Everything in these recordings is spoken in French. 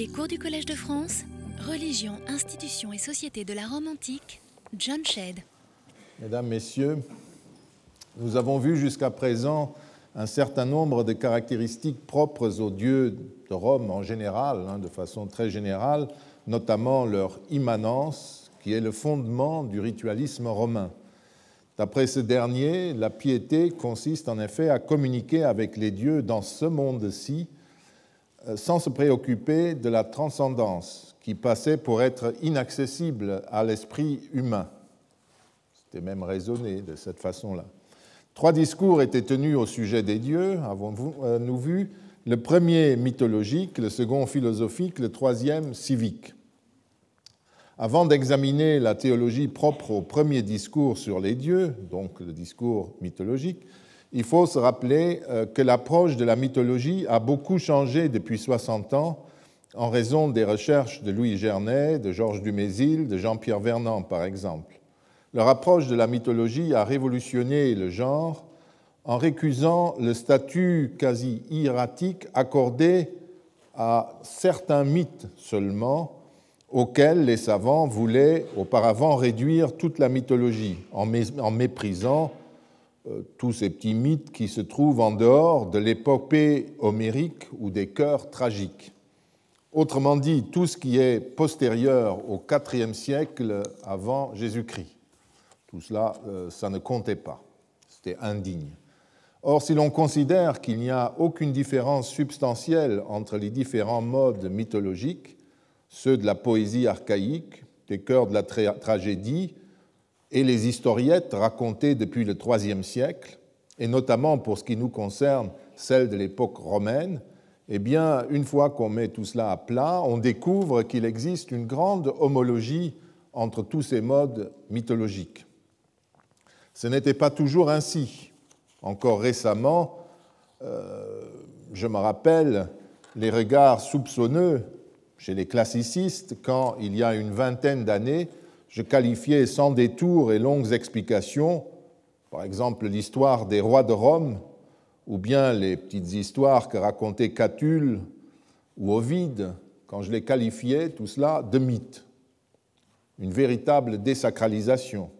Les cours du Collège de France, Religion, institutions et société de la Rome antique, John Shedd. Mesdames, Messieurs, nous avons vu jusqu'à présent un certain nombre de caractéristiques propres aux dieux de Rome en général, hein, de façon très générale, notamment leur immanence, qui est le fondement du ritualisme romain. D'après ce dernier, la piété consiste en effet à communiquer avec les dieux dans ce monde-ci sans se préoccuper de la transcendance qui passait pour être inaccessible à l'esprit humain. C'était même raisonné de cette façon-là. Trois discours étaient tenus au sujet des dieux, avons-nous euh, vu, le premier mythologique, le second philosophique, le troisième civique. Avant d'examiner la théologie propre au premier discours sur les dieux, donc le discours mythologique, il faut se rappeler euh, que l'approche de la mythologie a beaucoup changé depuis 60 ans en raison des recherches de Louis Gernet, de Georges Dumézil, de Jean-Pierre Vernant, par exemple. Leur approche de la mythologie a révolutionné le genre en récusant le statut quasi hiératique accordé à certains mythes seulement, auxquels les savants voulaient auparavant réduire toute la mythologie, en méprisant tous ces petits mythes qui se trouvent en dehors de l'épopée homérique ou des chœurs tragiques. Autrement dit, tout ce qui est postérieur au IVe siècle avant Jésus-Christ. Tout cela, euh, ça ne comptait pas. C'était indigne. Or, si l'on considère qu'il n'y a aucune différence substantielle entre les différents modes mythologiques, ceux de la poésie archaïque, des chœurs de la tragédie et les historiettes racontées depuis le IIIe siècle, et notamment pour ce qui nous concerne celles de l'époque romaine, eh bien, une fois qu'on met tout cela à plat, on découvre qu'il existe une grande homologie entre tous ces modes mythologiques. Ce n'était pas toujours ainsi. Encore récemment, euh, je me rappelle les regards soupçonneux chez les classicistes quand, il y a une vingtaine d'années, je qualifiais sans détour et longues explications, par exemple l'histoire des rois de Rome, ou bien les petites histoires que racontait Catulle ou Ovide, quand je les qualifiais, tout cela, de mythes. Une véritable désacralisation.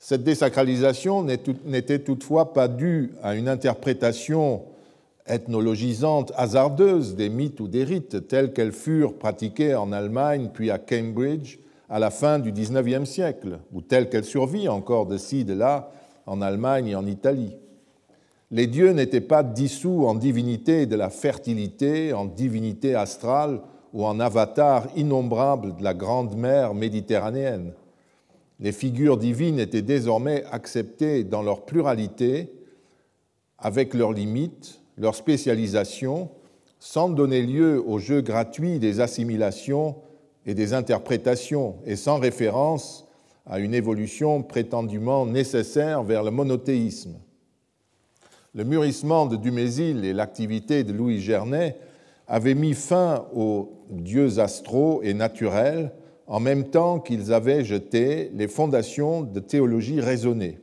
Cette désacralisation n'était toutefois pas due à une interprétation ethnologisante hasardeuse des mythes ou des rites tels qu'elles furent pratiquées en Allemagne puis à Cambridge à la fin du XIXe siècle, ou telles qu'elles survivent encore de ci, de là, en Allemagne et en Italie. Les dieux n'étaient pas dissous en divinité de la fertilité, en divinité astrale ou en avatar innombrable de la grande mer méditerranéenne. Les figures divines étaient désormais acceptées dans leur pluralité, avec leurs limites, leur spécialisation sans donner lieu au jeu gratuit des assimilations et des interprétations et sans référence à une évolution prétendument nécessaire vers le monothéisme. Le mûrissement de Dumézil et l'activité de Louis Gernet avaient mis fin aux dieux astraux et naturels en même temps qu'ils avaient jeté les fondations de théologie raisonnée.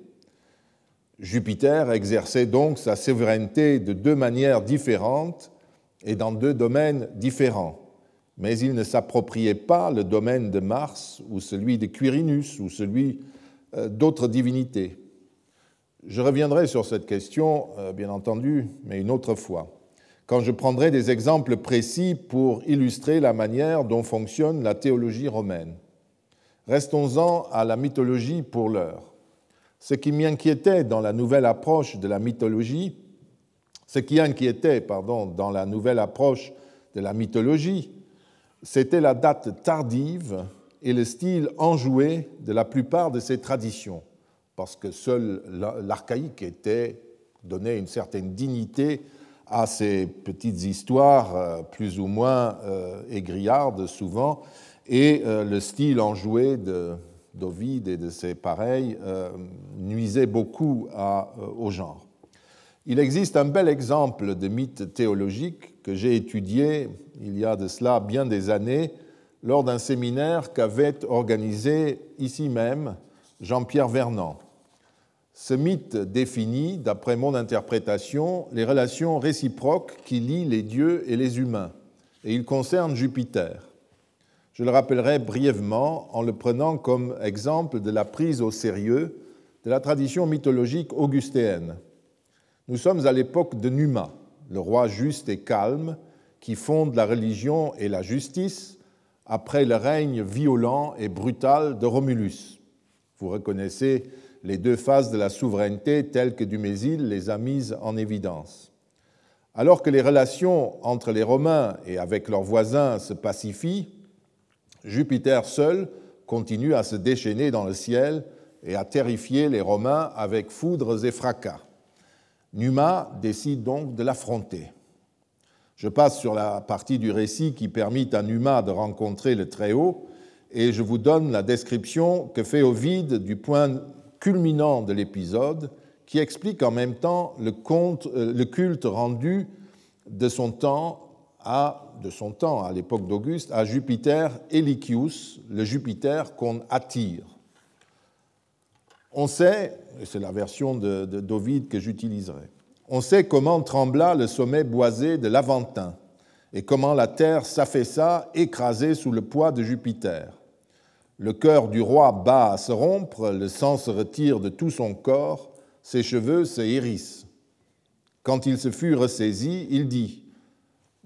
Jupiter exerçait donc sa souveraineté de deux manières différentes et dans deux domaines différents. Mais il ne s'appropriait pas le domaine de Mars ou celui de Quirinus ou celui euh, d'autres divinités. Je reviendrai sur cette question, euh, bien entendu, mais une autre fois, quand je prendrai des exemples précis pour illustrer la manière dont fonctionne la théologie romaine. Restons-en à la mythologie pour l'heure. Ce qui m'inquiétait dans la nouvelle approche de la mythologie, ce qui inquiétait pardon, dans la nouvelle approche de la mythologie, c'était la date tardive et le style enjoué de la plupart de ces traditions, parce que seul l'archaïque était donnait une certaine dignité à ces petites histoires euh, plus ou moins euh, aigriardes souvent, et euh, le style enjoué de, d'Ovide et de ses pareils nuisait beaucoup au genre. Il existe un bel exemple de mythe théologique que j'ai étudié il y a de cela bien des années lors d'un séminaire qu'avait organisé ici même Jean-Pierre Vernant. Ce mythe définit, d'après mon interprétation, les relations réciproques qui lient les dieux et les humains, et il concerne Jupiter. Je le rappellerai brièvement en le prenant comme exemple de la prise au sérieux de la tradition mythologique augustéenne. Nous sommes à l'époque de Numa, le roi juste et calme qui fonde la religion et la justice après le règne violent et brutal de Romulus. Vous reconnaissez les deux phases de la souveraineté telles que Dumézil les a mises en évidence. Alors que les relations entre les Romains et avec leurs voisins se pacifient, Jupiter seul continue à se déchaîner dans le ciel et à terrifier les Romains avec foudres et fracas. Numa décide donc de l'affronter. Je passe sur la partie du récit qui permet à Numa de rencontrer le Très-Haut et je vous donne la description que fait Ovide du point culminant de l'épisode qui explique en même temps le, euh, culte rendu de son temps à, de l'époque d'Auguste, à Jupiter Elicius, le Jupiter qu'on attire. On sait, et c'est la version d'Ovide que j'utiliserai, on sait comment trembla le sommet boisé de l'Aventin et comment la terre s'affaissa écrasée sous le poids de Jupiter. Le cœur du roi bat à se rompre, le sang se retire de tout son corps, ses cheveux se hérissent. Quand il se fut ressaisi, il dit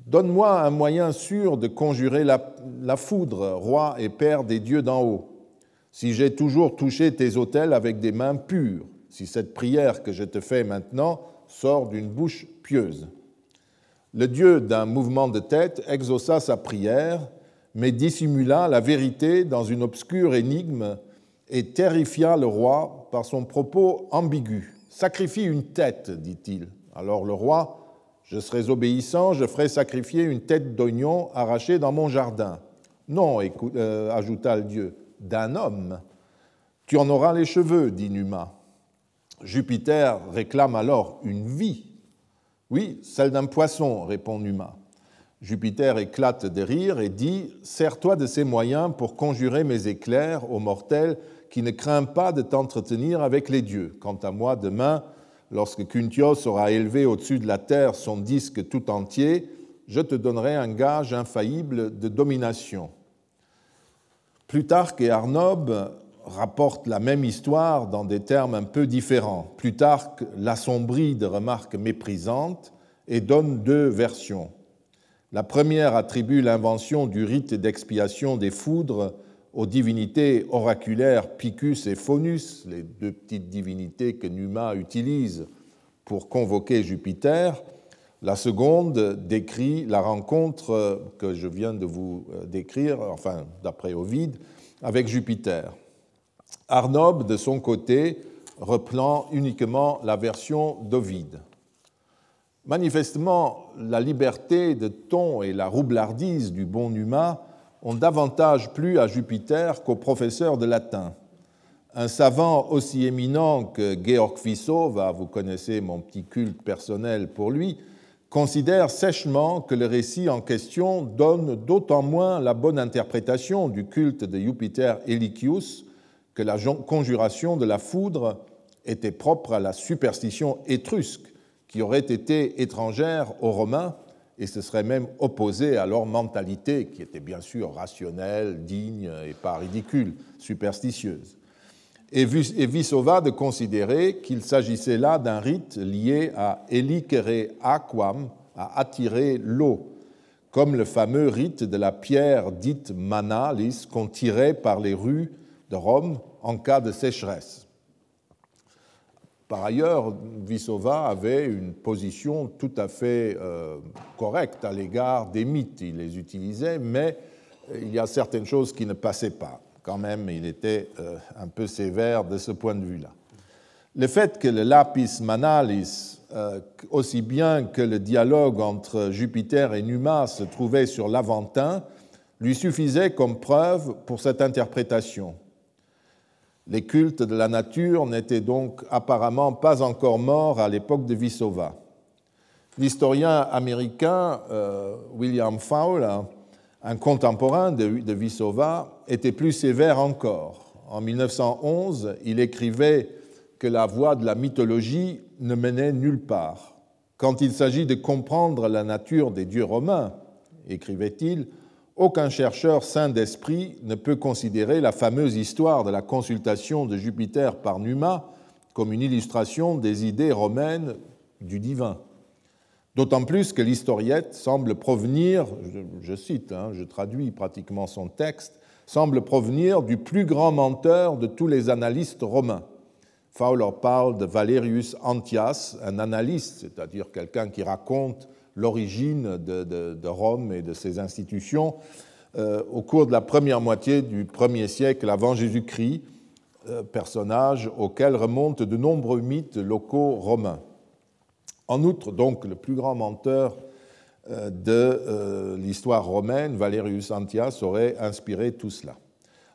Donne-moi un moyen sûr de conjurer la, la foudre, roi et père des dieux d'en haut si j'ai toujours touché tes autels avec des mains pures, si cette prière que je te fais maintenant sort d'une bouche pieuse. Le Dieu d'un mouvement de tête exauça sa prière, mais dissimula la vérité dans une obscure énigme et terrifia le roi par son propos ambigu. Sacrifie une tête, dit-il. Alors le roi, je serai obéissant, je ferai sacrifier une tête d'oignon arrachée dans mon jardin. Non, euh, ajouta le Dieu, d'un homme. Tu en auras les cheveux, dit Numa. Jupiter réclame alors une vie. Oui, celle d'un poisson, répond Numa. Jupiter éclate de rire et dit Sers-toi de ces moyens pour conjurer mes éclairs aux mortels qui ne craint pas de t'entretenir avec les dieux. Quant à moi, demain, lorsque Kuntios aura élevé au-dessus de la terre son disque tout entier, je te donnerai un gage infaillible de domination. Plutarque et Arnob rapportent la même histoire dans des termes un peu différents. Plutarque l'assombrit de remarques méprisantes et donne deux versions. La première attribue l'invention du rite d'expiation des foudres aux divinités oraculaires Picus et Faunus, les deux petites divinités que Numa utilise pour convoquer Jupiter, la seconde décrit la rencontre que je viens de vous euh, décrire, enfin d'après Ovide, avec Jupiter. Arnob, de son côté, reprend uniquement la version d'Ovide. Manifestement, la liberté de ton et la roublardise du bon Numa ont davantage plu à Jupiter qu'au professeur de latin. Un savant aussi éminent que Georg Vissova, vous connaissez mon petit culte personnel pour lui, considère sèchement que le récit en question donne d'autant moins la bonne interprétation du culte de Jupiter Elicius que la conjuration de la foudre était propre à la superstition étrusque qui aurait été étrangère aux Romains et se serait même opposée à leur mentalité qui était bien sûr rationnelle, digne et pas ridicule, superstitieuse. Et Vissova de considérer qu'il s'agissait là d'un rite lié à elicere aquam, à attirer l'eau, comme le fameux rite de la pierre dite manalis qu'on tirait par les rues de Rome en cas de sécheresse. Par ailleurs, Vissova avait une position tout à fait euh, correcte à l'égard des mythes. Il les utilisait, mais il y a certaines choses qui ne passaient pas quand même, il était euh, un peu sévère de ce point de vue-là. Le fait que le lapis manalis, euh, aussi bien que le dialogue entre Jupiter et Numa se trouvait sur l'Aventin, lui suffisait comme preuve pour cette interprétation. Les cultes de la nature n'étaient donc apparemment pas encore morts à l'époque de Vissova. L'historien américain euh, William Fowler un contemporain de, Vissova était plus sévère encore. En 1911, il écrivait que la voie de la mythologie ne menait nulle part. Quand il s'agit de comprendre la nature des dieux romains, écrivait-il, aucun chercheur sain d'esprit ne peut considérer la fameuse histoire de la consultation de Jupiter par Numa comme une illustration des idées romaines du divin. D'autant plus que l'historiette semble provenir, je, cite, hein, je traduis pratiquement son texte, semble provenir du plus grand menteur de tous les analystes romains. Fowler parle de Valerius Antias, un analyste, c'est-à-dire quelqu'un qui raconte l'origine de, Rome et de ses institutions euh, au cours de la première moitié du premier siècle avant Jésus-Christ, euh, personnage auquel remontent de nombreux mythes locaux romains. En outre, donc, le plus grand menteur euh, de l'histoire romaine, Valerius Antias, aurait inspiré tout cela.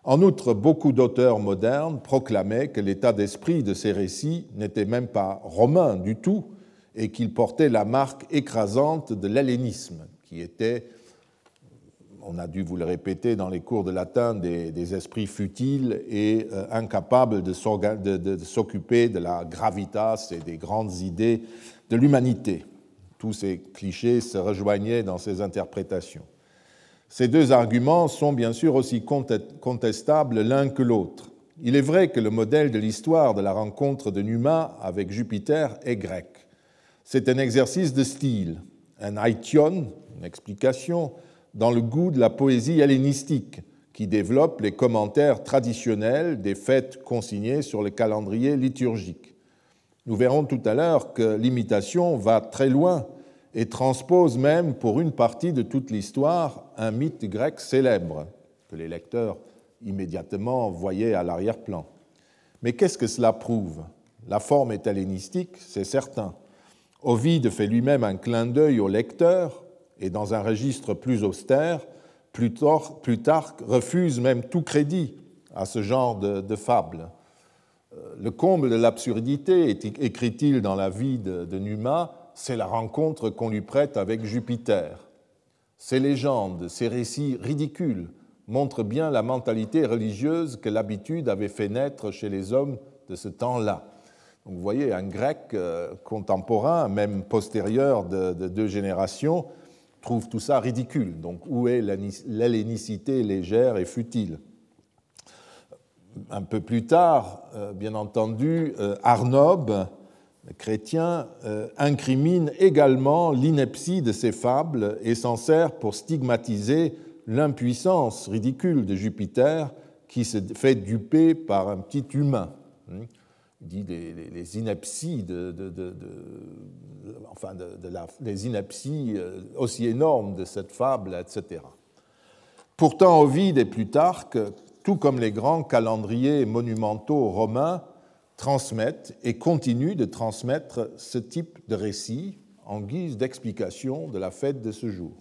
En outre, beaucoup d'auteurs modernes proclamaient que l'état d'esprit de ces récits n'était même pas romain du tout, et qu'il portait la marque écrasante de l'hellénisme, qui était, on a dû vous le répéter dans les cours de latin, des, esprits futiles et euh, incapables de s'occuper de la gravitas et des grandes idées de l'humanité. Tous ces clichés se rejoignaient dans ces interprétations. Ces deux arguments sont bien sûr aussi contestables l'un que l'autre. Il est vrai que le modèle de l'histoire de la rencontre de Numa avec Jupiter est grec. C'est un exercice de style, un aition, une explication, dans le goût de la poésie hellénistique, qui développe les commentaires traditionnels des fêtes consignées sur le calendrier liturgique. Nous verrons tout à l'heure que l'imitation va très loin et transpose même pour une partie de toute l'histoire un mythe grec célèbre, que les lecteurs immédiatement voyaient à l'arrière-plan. Mais qu'est-ce que cela prouve? La forme est hellénistique, c'est certain. Ovide fait lui-même un clin d'œil au lecteur et dans un registre plus austère, Plutarque refuse même tout crédit à ce genre de, fable. Euh, le comble de l'absurdité, écrit-il dans la vie de, de Numa, c'est la rencontre qu'on lui prête avec Jupiter. Ces légendes, ces récits ridicules montrent bien la mentalité religieuse que l'habitude avait fait naître chez les hommes de ce temps-là vous voyez, un grec euh, contemporain, même postérieur de, deux générations, trouve tout ça ridicule. Donc où est l'hellénicité légère et futile? Un peu plus tard, euh, bien entendu, euh, Arnob, chrétien, incrimine également l'ineptie de ces fables et s'en sert pour stigmatiser l'impuissance ridicule de Jupiter qui se fait duper par un petit humain dit les, inepties, de, enfin les inepties euh, aussi énormes de cette fable, etc. Pourtant, Ovide et Plutarque, tout comme les grands calendriers monumentaux romains, transmettent et continuent de transmettre ce type de récit en guise d'explication de la fête de ce jour.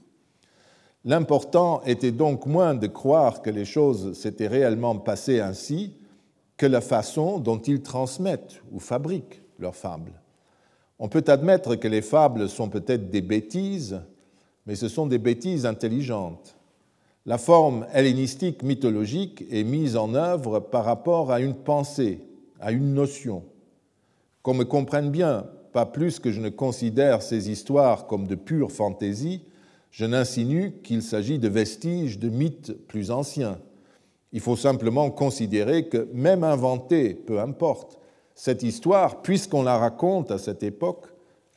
L'important était donc moins de croire que les choses s'étaient réellement passées ainsi, que la façon dont ils transmettent ou fabriquent leurs fables. On peut admettre que les fables sont peut-être des bêtises, mais ce sont des bêtises intelligentes. La forme hellénistique mythologique est mise en œuvre par rapport à une pensée, à une notion. Qu'on me comprenne bien, pas plus que je ne considère ces histoires comme de pure fantaisie, je n'insinue qu'il s'agit de vestiges de mythes plus anciens. Il faut simplement considérer que même inventée, peu importe, cette histoire, puisqu'on la raconte à cette époque,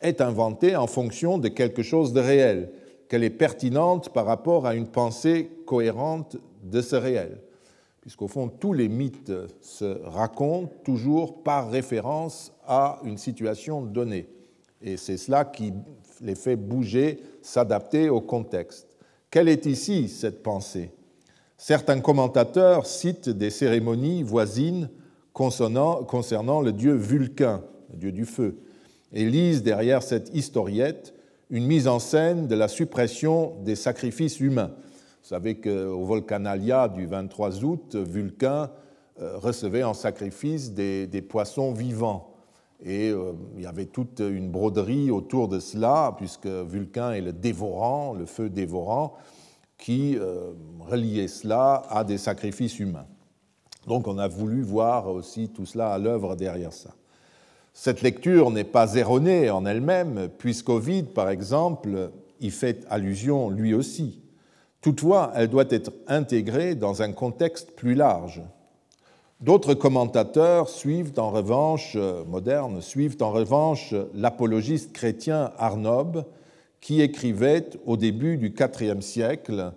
est inventée en fonction de quelque chose de réel, qu'elle est pertinente par rapport à une pensée cohérente de ce réel. Puisqu'au fond, tous les mythes se racontent toujours par référence à une situation donnée. Et c'est cela qui les fait bouger, s'adapter au contexte. Quelle est ici cette pensée? Certains commentateurs citent des cérémonies voisines concernant le dieu Vulcain, le dieu du feu, et lisent derrière cette historiette une mise en scène de la suppression des sacrifices humains. Vous savez qu'au Volcanalia du 23 août, Vulcain euh, recevait en sacrifice des, poissons vivants. Et euh, il y avait toute une broderie autour de cela, puisque Vulcain est le dévorant, le feu dévorant qui euh, reliait cela à des sacrifices humains. Donc on a voulu voir aussi tout cela à l'œuvre derrière ça. Cette lecture n'est pas erronée en elle-même, puisqu'Ovide, par exemple, y fait allusion lui aussi. Toutefois, elle doit être intégrée dans un contexte plus large. D'autres commentateurs suivent en revanche, euh, modernes, suivent en revanche l'apologiste chrétien Arnob, qui écrivait au début du IVe siècle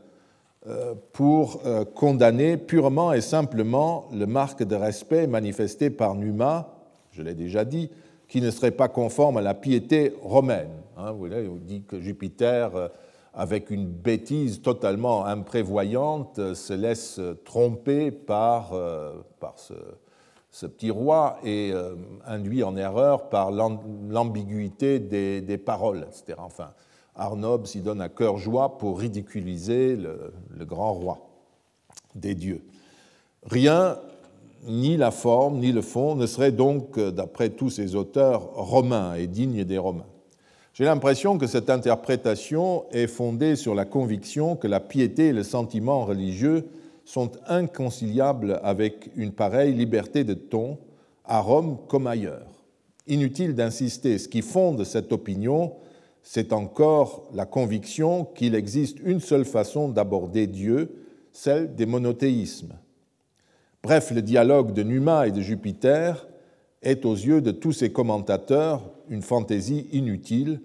euh, pour euh, condamner purement et simplement le marque de respect manifesté par Numa, je l'ai déjà dit, qui ne serait pas conforme à la piété romaine. Hein, vous voyez, on dit que Jupiter, euh, avec une bêtise totalement imprévoyante, se laisse tromper par, par ce, petit roi et induit en erreur par l'ambiguïté des, des, paroles, etc. Enfin, Arnob s'y donne à cœur joie pour ridiculiser le, grand roi des dieux. Rien, ni la forme, ni le fond, ne serait donc, d'après tous ces auteurs, romain et digne des Romains. J'ai l'impression que cette interprétation est fondée sur la conviction que la piété et le sentiment religieux sont inconciliables avec une pareille liberté de ton, à Rome comme ailleurs. Inutile d'insister, ce qui fonde cette opinion, c'est encore la conviction qu'il existe une seule façon d'aborder Dieu, celle des monothéismes. Bref, le dialogue de Numa et de Jupiter est aux yeux de tous ces commentateurs une fantaisie inutile,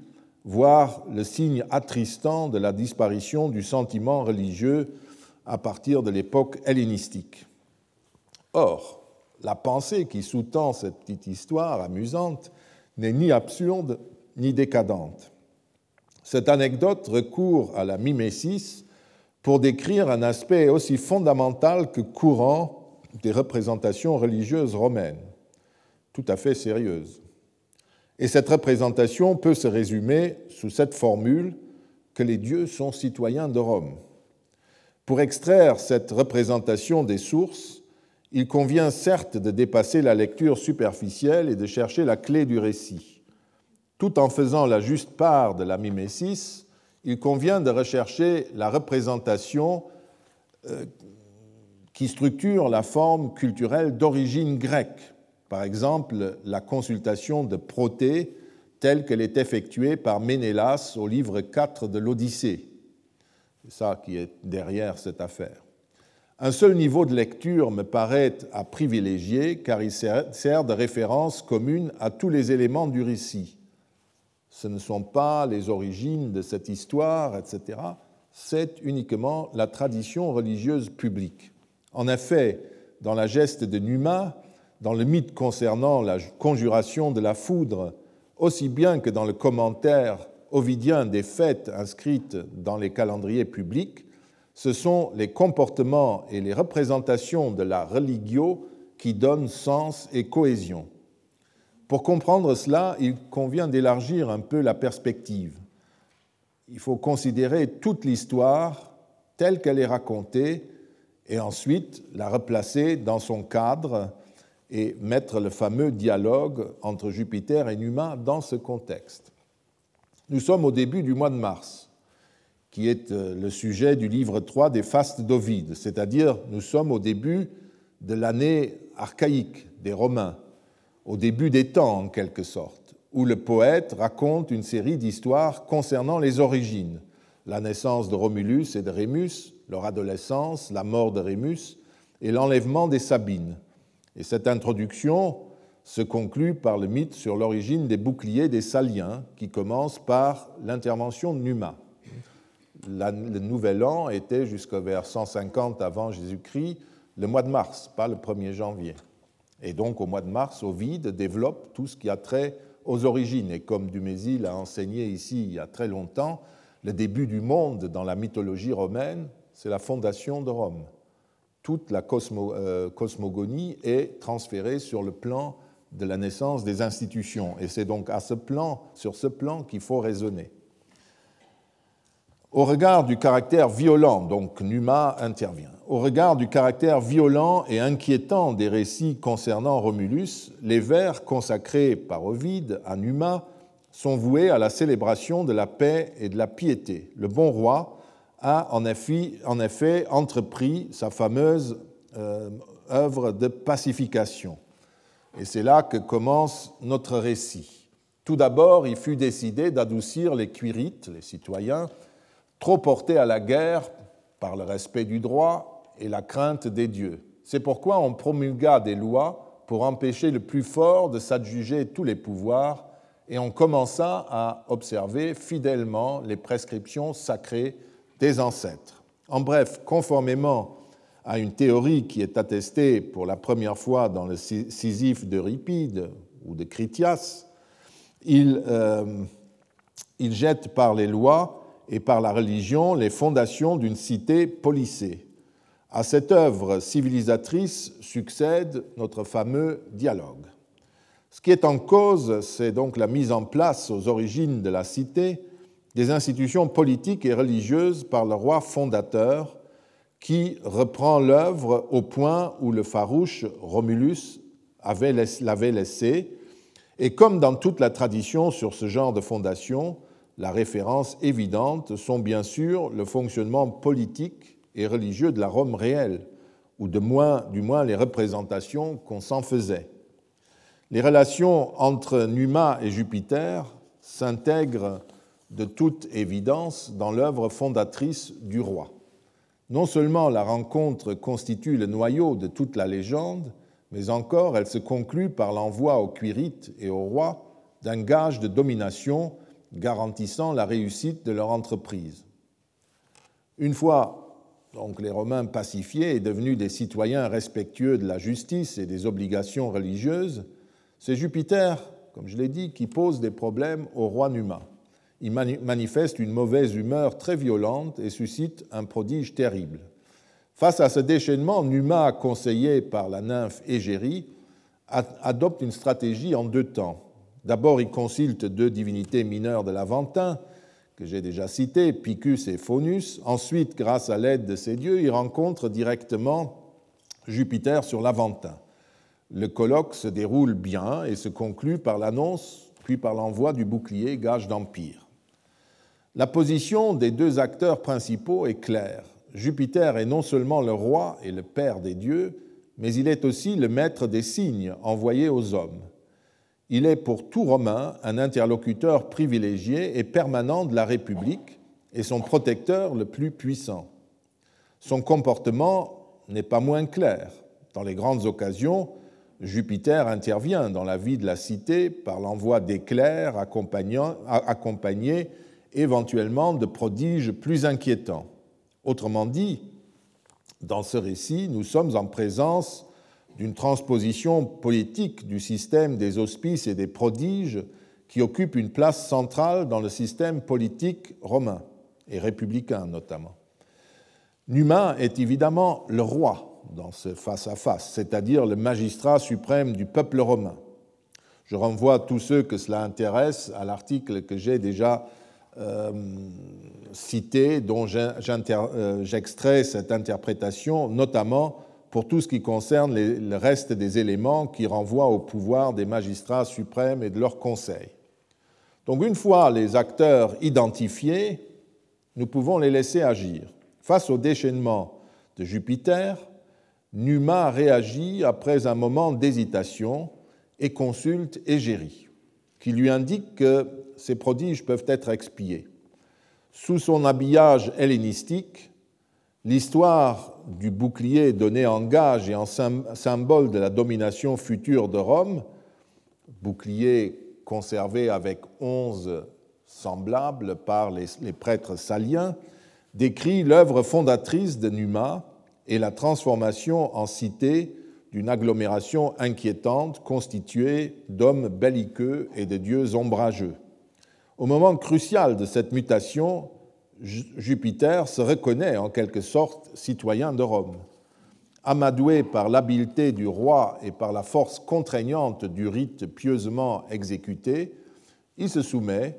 voire le signe attristant de la disparition du sentiment religieux à partir de l'époque hellénistique. Or, la pensée qui sous-tend cette petite histoire amusante n'est ni absurde ni décadente. Cette anecdote recourt à la mimésis pour décrire un aspect aussi fondamental que courant des représentations religieuses romaines, tout à fait sérieuse. Et cette représentation peut se résumer sous cette formule que les dieux sont citoyens de Rome. Pour extraire cette représentation des sources, il convient certes de dépasser la lecture superficielle et de chercher la clé du récit tout en faisant la juste part de la mimésis, il convient de rechercher la représentation euh, qui structure la forme culturelle d'origine grecque, par exemple la consultation de Protée telle qu'elle est effectuée par Ménélas au livre 4 de l'Odyssée. C'est ça qui est derrière cette affaire. Un seul niveau de lecture me paraît à privilégier car il sert de référence commune à tous les éléments du récit ce ne sont pas les origines de cette histoire, etc. C'est uniquement la tradition religieuse publique. En effet, dans la geste de Numa, dans le mythe concernant la conjuration de la foudre, aussi bien que dans le commentaire ovidien des fêtes inscrites dans les calendriers publics, ce sont les comportements et les représentations de la religio qui donnent sens et cohésion. Pour comprendre cela, il convient d'élargir un peu la perspective. Il faut considérer toute l'histoire telle qu'elle est racontée et ensuite la replacer dans son cadre et mettre le fameux dialogue entre Jupiter et Numa dans ce contexte. Nous sommes au début du mois de mars, qui est euh, le sujet du livre 3 des fastes d'Ovide, c'est-à-dire nous sommes au début de l'année archaïque des Romains, au début des temps en quelque sorte, où le poète raconte une série d'histoires concernant les origines, la naissance de Romulus et de Rémus, leur adolescence, la mort de Rémus et l'enlèvement des Sabines. Et cette introduction se conclut par le mythe sur l'origine des boucliers des Saliens, qui commence par l'intervention de Numa. le nouvel an était jusqu'au vers 150 avant Jésus-Christ, le mois de mars, pas le 1er janvier. Et donc, au mois de mars, Ovide développe tout ce qui a trait aux origines. Et comme Dumézil l'a enseigné ici il y a très longtemps, le début du monde dans la mythologie romaine, c'est la fondation de Rome. Toute la euh, cosmogonie est transférée sur le plan de la naissance des institutions. Et c'est donc à ce plan, sur ce plan qu'il faut raisonner. Au regard du caractère violent, donc Numa intervient, au regard du caractère violent et inquiétant des récits concernant Romulus, les vers consacrés par Ovide à Numa sont voués à la célébration de la paix et de la piété. Le bon roi a en effet, entrepris sa fameuse euh, œuvre de pacification. Et c'est là que commence notre récit. Tout d'abord, il fut décidé d'adoucir les cuirites, les citoyens, trop portés à la guerre par le respect du droit et la crainte des dieux. C'est pourquoi on promulgua des lois pour empêcher le plus fort de s'adjuger tous les pouvoirs et on commença à observer fidèlement les prescriptions sacrées des ancêtres. En bref, conformément à une théorie qui est attestée pour la première fois dans le Sisyphe d'Euripide ou de Critias, il, euh, il jette par les lois et par la religion les fondations d'une cité policée. À cette œuvre civilisatrice succède notre fameux dialogue. Ce qui est en cause, c'est donc la mise en place aux origines de la cité des institutions politiques et religieuses par le roi fondateur qui reprend l'œuvre au point où le farouche Romulus l'avait laissé. Et comme dans toute la tradition sur ce genre de fondation, la référence évidente sont bien sûr le fonctionnement politique et religieux de la Rome réelle, ou de moins, du moins les représentations qu'on s'en faisait. Les relations entre Numa et Jupiter s'intègrent de toute évidence dans l'œuvre fondatrice du roi. Non seulement la rencontre constitue le noyau de toute la légende, mais encore elle se conclut par l'envoi aux Quirites et au roi d'un gage de domination garantissant la réussite de leur entreprise. Une fois donc les Romains pacifiés et devenus des citoyens respectueux de la justice et des obligations religieuses, c'est Jupiter, comme je l'ai dit, qui pose des problèmes au roi Numa. Il manifeste une mauvaise humeur très violente et suscite un prodige terrible. Face à ce déchaînement, Numa, conseillé par la nymphe Égérie, adopte une stratégie en deux temps. D'abord, il consulte deux divinités mineures de l'Aventin, j'ai déjà citées, Picus et Faunus. Ensuite, grâce à l'aide de ces dieux, il rencontre directement Jupiter sur l'Aventin. Le colloque se déroule bien et se conclut par l'annonce, puis par l'envoi du bouclier gage d'empire. La position des deux acteurs principaux est claire. Jupiter est non seulement le roi et le père des dieux, mais il est aussi le maître des signes envoyés aux hommes. Il est pour tout Romain un interlocuteur privilégié et permanent de la République et son protecteur le plus puissant. Son comportement n'est pas moins clair. Dans les grandes occasions, Jupiter intervient dans la vie de la cité par l'envoi d'éclairs accompagnés éventuellement de prodiges plus inquiétants. Autrement dit, dans ce récit, nous sommes en présence d'une transposition politique du système des auspices et des prodiges qui occupe une place centrale dans le système politique romain et républicain notamment. Numa est évidemment le roi dans ce face-à-face, c'est-à-dire le magistrat suprême du peuple romain. Je renvoie tous ceux que cela intéresse à l'article que j'ai déjà euh, cité, dont euh, j'extrais cette interprétation, notamment pour tout ce qui concerne le reste des éléments qui renvoient au pouvoir des magistrats suprêmes et de leurs conseils. Donc une fois les acteurs identifiés, nous pouvons les laisser agir. Face au déchaînement de Jupiter, Numa réagit après un moment d'hésitation et consulte Égérie, qui lui indique que ces prodiges peuvent être expiés. Sous son habillage hellénistique, l'histoire du bouclier donné en gage et en symbole de la domination future de Rome, bouclier conservé avec onze semblables par les, prêtres saliens, décrit l'œuvre fondatrice de Numa et la transformation en cité d'une agglomération inquiétante constituée d'hommes belliqueux et de dieux ombrageux. Au moment crucial de cette mutation, Jupiter se reconnaît en quelque sorte citoyen de Rome. Amadoué par l'habileté du roi et par la force contraignante du rite pieusement exécuté, il se soumet,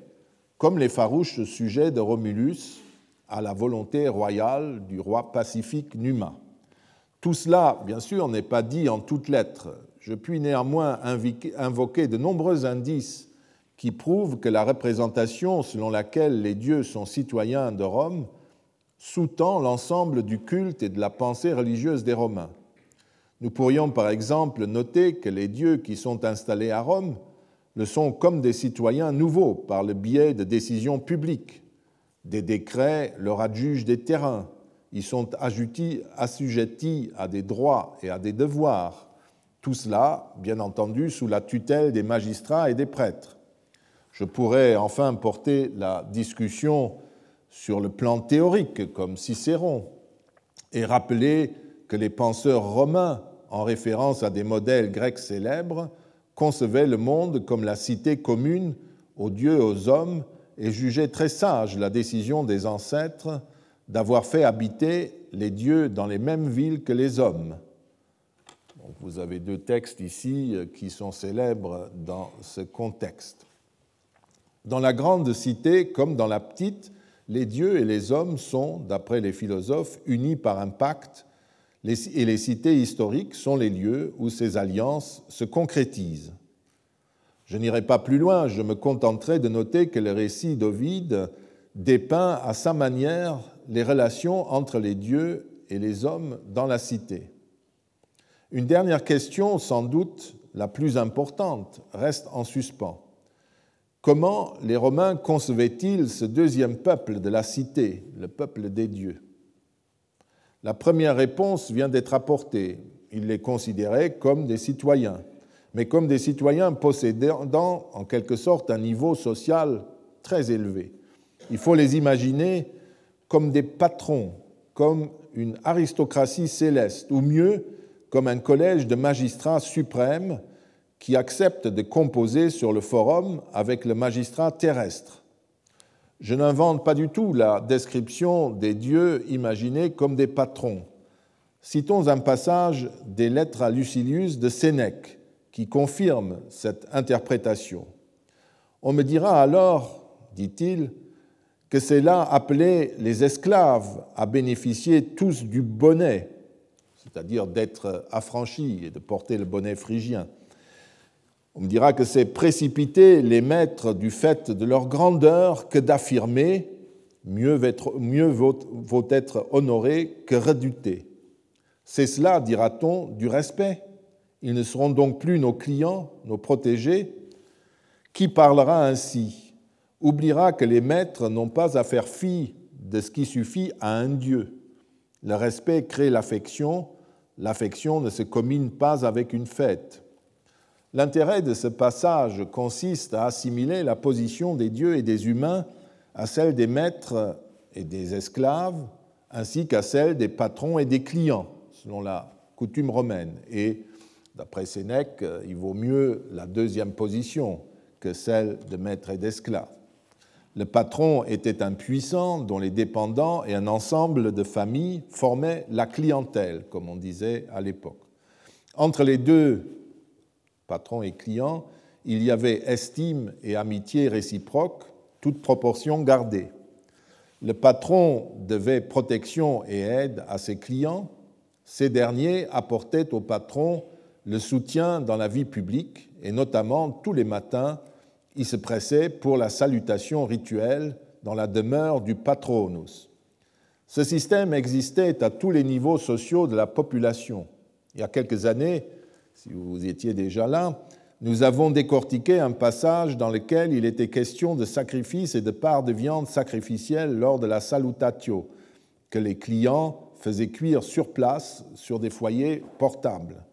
comme les farouches sujets de Romulus, à la volonté royale du roi pacifique Numa. Tout cela, bien sûr, n'est pas dit en toutes lettres. Je puis néanmoins invoquer de nombreux indices qui prouvent que la représentation selon laquelle les dieux sont citoyens de Rome sous-tend l'ensemble du culte et de la pensée religieuse des Romains. Nous pourrions par exemple noter que les dieux qui sont installés à Rome le sont comme des citoyens nouveaux par le biais de décisions publiques des décrets leur adjugent des terrains, ils sont assujettis à des droits et à des devoirs. Tout cela, bien entendu, sous la tutelle des magistrats et des prêtres. Je pourrais enfin porter la discussion sur le plan théorique, comme Cicéron, et rappeler que les penseurs romains, en référence à des modèles grecs célèbres, concevaient le monde comme la cité commune aux dieux et aux hommes et jugeaient très sage la décision des ancêtres d'avoir fait habiter les dieux dans les mêmes villes que les hommes. vous avez deux textes ici qui sont célèbres dans ce contexte. Dans la grande cité comme dans la petite, les dieux et les hommes sont, d'après les philosophes, unis par un pacte et les cités historiques sont les lieux où ces alliances se concrétisent. Je n'irai pas plus loin, je me contenterai de noter que le récit d'Ovide dépeint à sa manière les relations entre les dieux et les hommes dans la cité. Une dernière question, sans doute la plus importante, reste en suspens. Comment les Romains concevaient-ils ce deuxième peuple de la cité, le peuple des dieux? La première réponse vient d'être apportée. Ils les considéraient comme des citoyens, mais comme des citoyens possédant en quelque sorte un niveau social très élevé. Il faut les imaginer comme des patrons, comme une aristocratie céleste, ou mieux, comme un collège de magistrats suprêmes qui acceptent de composer sur le forum avec le magistrat terrestre. Je n'invente pas du tout la description des dieux imaginés comme des patrons. Citons un passage des lettres à Lucilius de Sénèque qui confirme cette interprétation. On me dira alors, dit-il, que c'est là appeler les esclaves à bénéficier tous du bonnet, c'est-à-dire d'être affranchis et de porter le bonnet phrygien. On me dira que c'est précipiter les maîtres du fait de leur grandeur que d'affirmer mieux, vaut être honoré que redouté. C'est cela, dira-t-on, du respect. Ils ne seront donc plus nos clients, nos protégés. Qui parlera ainsi oubliera que les maîtres n'ont pas à faire fi de ce qui suffit à un Dieu. Le respect crée l'affection, l'affection ne se commune pas avec une fête. L'intérêt de ce passage consiste à assimiler la position des dieux et des humains à celle des maîtres et des esclaves, ainsi qu'à celle des patrons et des clients, selon la coutume romaine. Et d'après Sénèque, il vaut mieux la deuxième position que celle de maître et d'esclave. Le patron était un puissant dont les dépendants et un ensemble de familles formaient la clientèle, comme on disait à l'époque. Entre les deux, patron et client, il y avait estime et amitié réciproque, toute proportion gardée. Le patron devait protection et aide à ses clients. Ces derniers apportaient au patron le soutien dans la vie publique et notamment tous les matins il se pressait pour la salutation rituelle dans la demeure du patronus. Ce système existait à tous les niveaux sociaux de la population. Il y a quelques années, si vous étiez déjà là, nous avons décortiqué un passage dans lequel il était question de sacrifice et de part de viande sacrificielle lors de la salutatio, que les clients faisaient cuire sur place sur des foyers portables.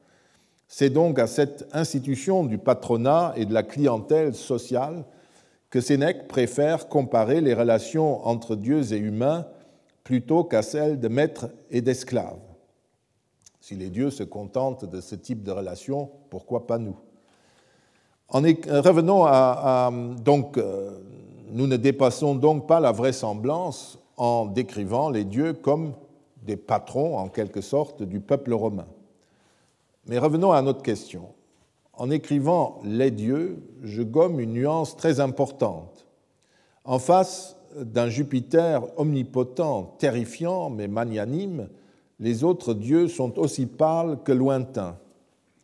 C'est donc à cette institution du patronat et de la clientèle sociale que Sénèque préfère comparer les relations entre dieux et humains plutôt qu'à celles de maîtres et d'esclaves. Si les dieux se contentent de ce type de relation, pourquoi pas nous? En Revenons donc, euh, nous ne dépassons donc pas la vraisemblance en décrivant les dieux comme des patrons, en quelque sorte, du peuple romain. Mais revenons à notre question. En écrivant les dieux, je gomme une nuance très importante. En face d'un Jupiter omnipotent, terrifiant, mais magnanime, les autres dieux sont aussi pâles que lointains.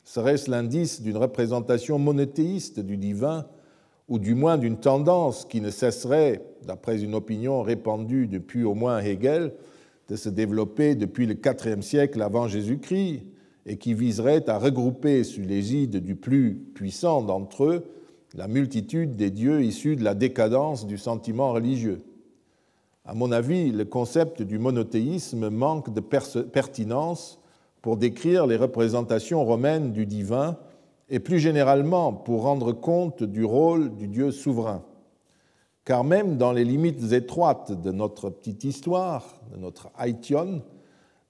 Serait-ce l'indice d'une représentation monothéiste du divin, ou du moins d'une tendance qui ne cesserait, d'après une opinion répandue depuis au moins Hegel, de se développer depuis le IVe siècle avant Jésus-Christ, et qui viserait à regrouper sous l'égide du plus puissant d'entre eux la multitude des dieux issus de la décadence du sentiment religieux? À mon avis, le concept du monothéisme manque de pertinence pour décrire les représentations romaines du divin et plus généralement pour rendre compte du rôle du Dieu souverain. Car même dans les limites étroites de notre petite histoire, de notre haïtion,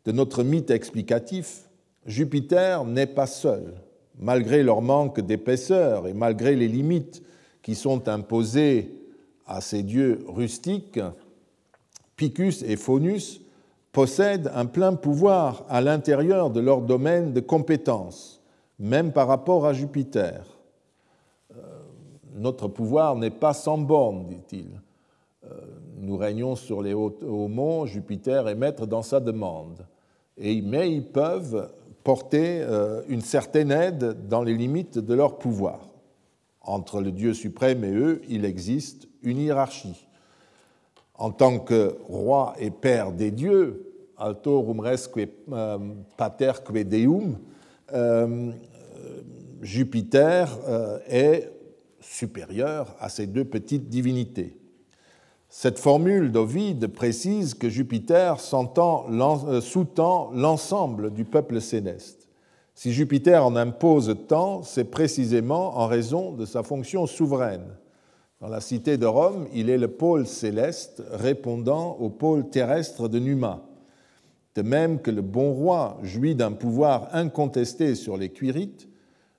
de notre mythe explicatif, Jupiter n'est pas seul. Malgré leur manque d'épaisseur et malgré les limites qui sont imposées à ces dieux rustiques, Picus et Faunus possèdent un plein pouvoir à l'intérieur de leur domaine de compétence, même par rapport à Jupiter. Euh, notre pouvoir n'est pas sans borne, dit-il. Euh, nous régnons sur les hauts monts, Jupiter est maître dans sa demande mais ils peuvent porter euh, une certaine aide dans les limites de leur pouvoir. Entre le Dieu suprême et eux, il existe une hiérarchie. En tant que roi et père des dieux, altorum resque euh, paterque deum, euh, Jupiter est supérieur à ces deux petites divinités. Cette formule d'Ovide précise que Jupiter euh, sous-tend l'ensemble du peuple céleste. Si Jupiter en impose tant, c'est précisément en raison de sa fonction souveraine. Dans la cité de Rome, il est le pôle céleste répondant au pôle terrestre de Numa. De même que le bon roi jouit d'un pouvoir incontesté sur les cuirites,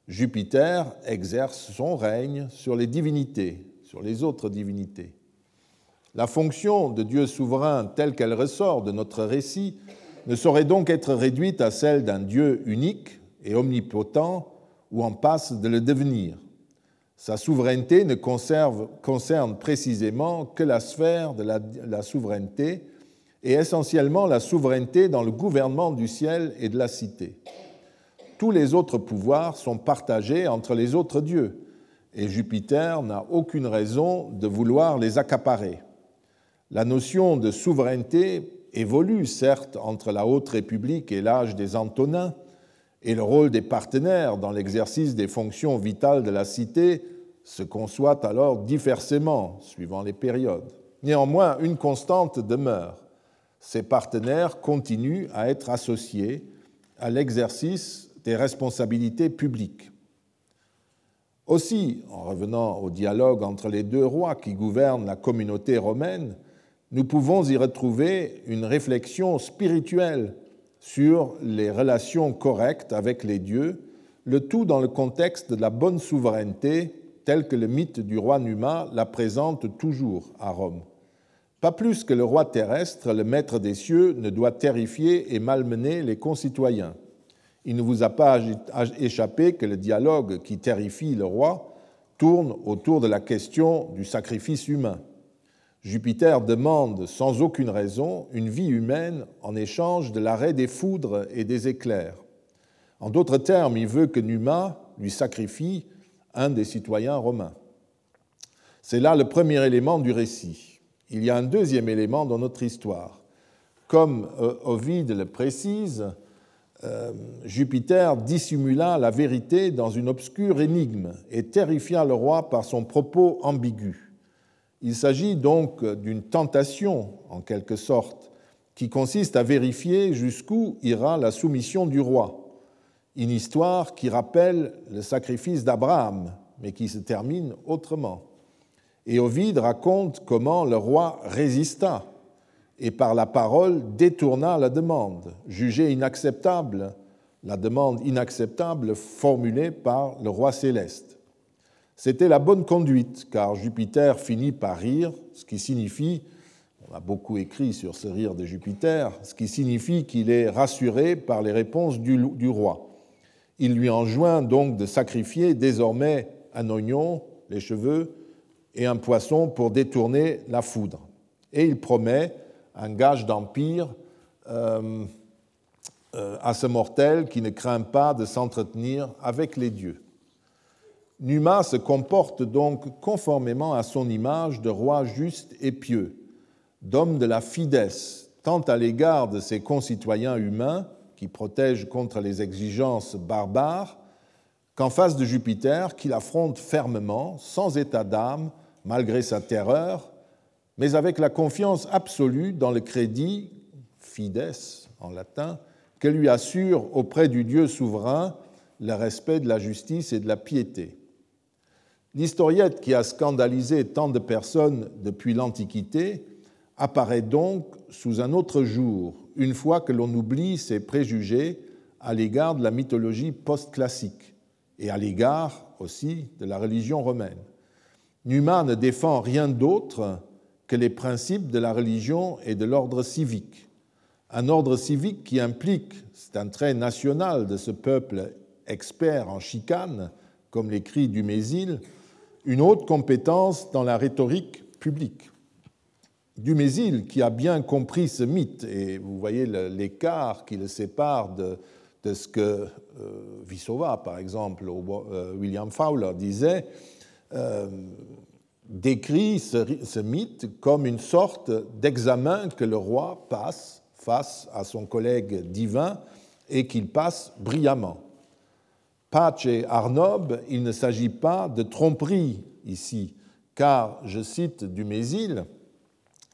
Jupiter exerce son règne sur les divinités, sur les autres divinités. La fonction de Dieu souverain telle qu'elle ressort de notre récit ne saurait donc être réduite à celle d'un Dieu unique et omnipotent ou en passe de le devenir. Sa souveraineté ne concerne précisément que la sphère de la, souveraineté et essentiellement la souveraineté dans le gouvernement du ciel et de la cité. Tous les autres pouvoirs sont partagés entre les autres dieux et Jupiter n'a aucune raison de vouloir les accaparer. La notion de souveraineté évolue certes entre la Haute République et l'âge des Antonins, et le rôle des partenaires dans l'exercice des fonctions vitales de la cité se conçoit alors diversement suivant les périodes. Néanmoins, une constante demeure. Ces partenaires continuent à être associés à l'exercice des responsabilités publiques. Aussi, en revenant au dialogue entre les deux rois qui gouvernent la communauté romaine, nous pouvons y retrouver une réflexion spirituelle sur les relations correctes avec les dieux, le tout dans le contexte de la bonne souveraineté tel que le mythe du roi Numa la présente toujours à Rome. Pas plus que le roi terrestre, le maître des cieux, ne doit terrifier et malmener les concitoyens. Il ne vous a pas échappé que le dialogue qui terrifie le roi tourne autour de la question du sacrifice humain. Jupiter demande sans aucune raison une vie humaine en échange de l'arrêt des foudres et des éclairs. En d'autres termes, il veut que Numa lui sacrifie un des citoyens romains. C'est là le premier élément du récit. Il y a un deuxième élément dans notre histoire. Comme euh, Ovide le précise, euh, Jupiter dissimula la vérité dans une obscure énigme et terrifia le roi par son propos ambigu. Il s'agit donc d'une tentation, en quelque sorte, qui consiste à vérifier jusqu'où ira la soumission du roi. Une histoire qui rappelle le sacrifice d'Abraham, mais qui se termine autrement. Et Ovide raconte comment le roi résista et par la parole détourna la demande, jugée inacceptable, la demande inacceptable formulée par le roi céleste. C'était la bonne conduite, car Jupiter finit par rire, ce qui signifie, on a beaucoup écrit sur ce rire de Jupiter, ce qui signifie qu'il est rassuré par les réponses du, roi. Il lui enjoint donc de sacrifier désormais un oignon, les cheveux, et un poisson pour détourner la foudre. Et il promet un gage d'empire euh, euh, à ce mortel qui ne craint pas de s'entretenir avec les dieux. Numa se comporte donc conformément à son image de roi juste et pieux, d'homme de la fidesse, tant à l'égard de ses concitoyens humains, qui protègent contre les exigences barbares, qu'en face de Jupiter, qu'il affronte fermement, sans état d'âme, malgré sa terreur, mais avec la confiance absolue dans le crédit, fides en latin, que lui assure auprès du Dieu souverain le respect de la justice et de la piété. L'historiette qui a scandalisé tant de personnes depuis l'Antiquité apparaît donc sous un autre jour, une fois que l'on oublie ses préjugés à l'égard de la mythologie post-classique et à l'égard aussi de la religion romaine. Numa ne défend rien d'autre que les principes de la religion et de l'ordre civique. Un ordre civique qui implique, c'est un trait national de ce peuple expert en chicane, comme l'écrit Dumézil, une haute compétence dans la rhétorique publique. Dumézil, qui a bien compris ce mythe, et vous voyez l'écart qui le sépare de, ce que euh, Vissova, par exemple, ou euh, William Fowler disait, euh, décrit ce, mythe comme une sorte d'examen que le roi passe face à son collègue divin et qu'il passe brillamment. Patch et Arnob, il ne s'agit pas de tromperie ici, car, je cite Dumézil,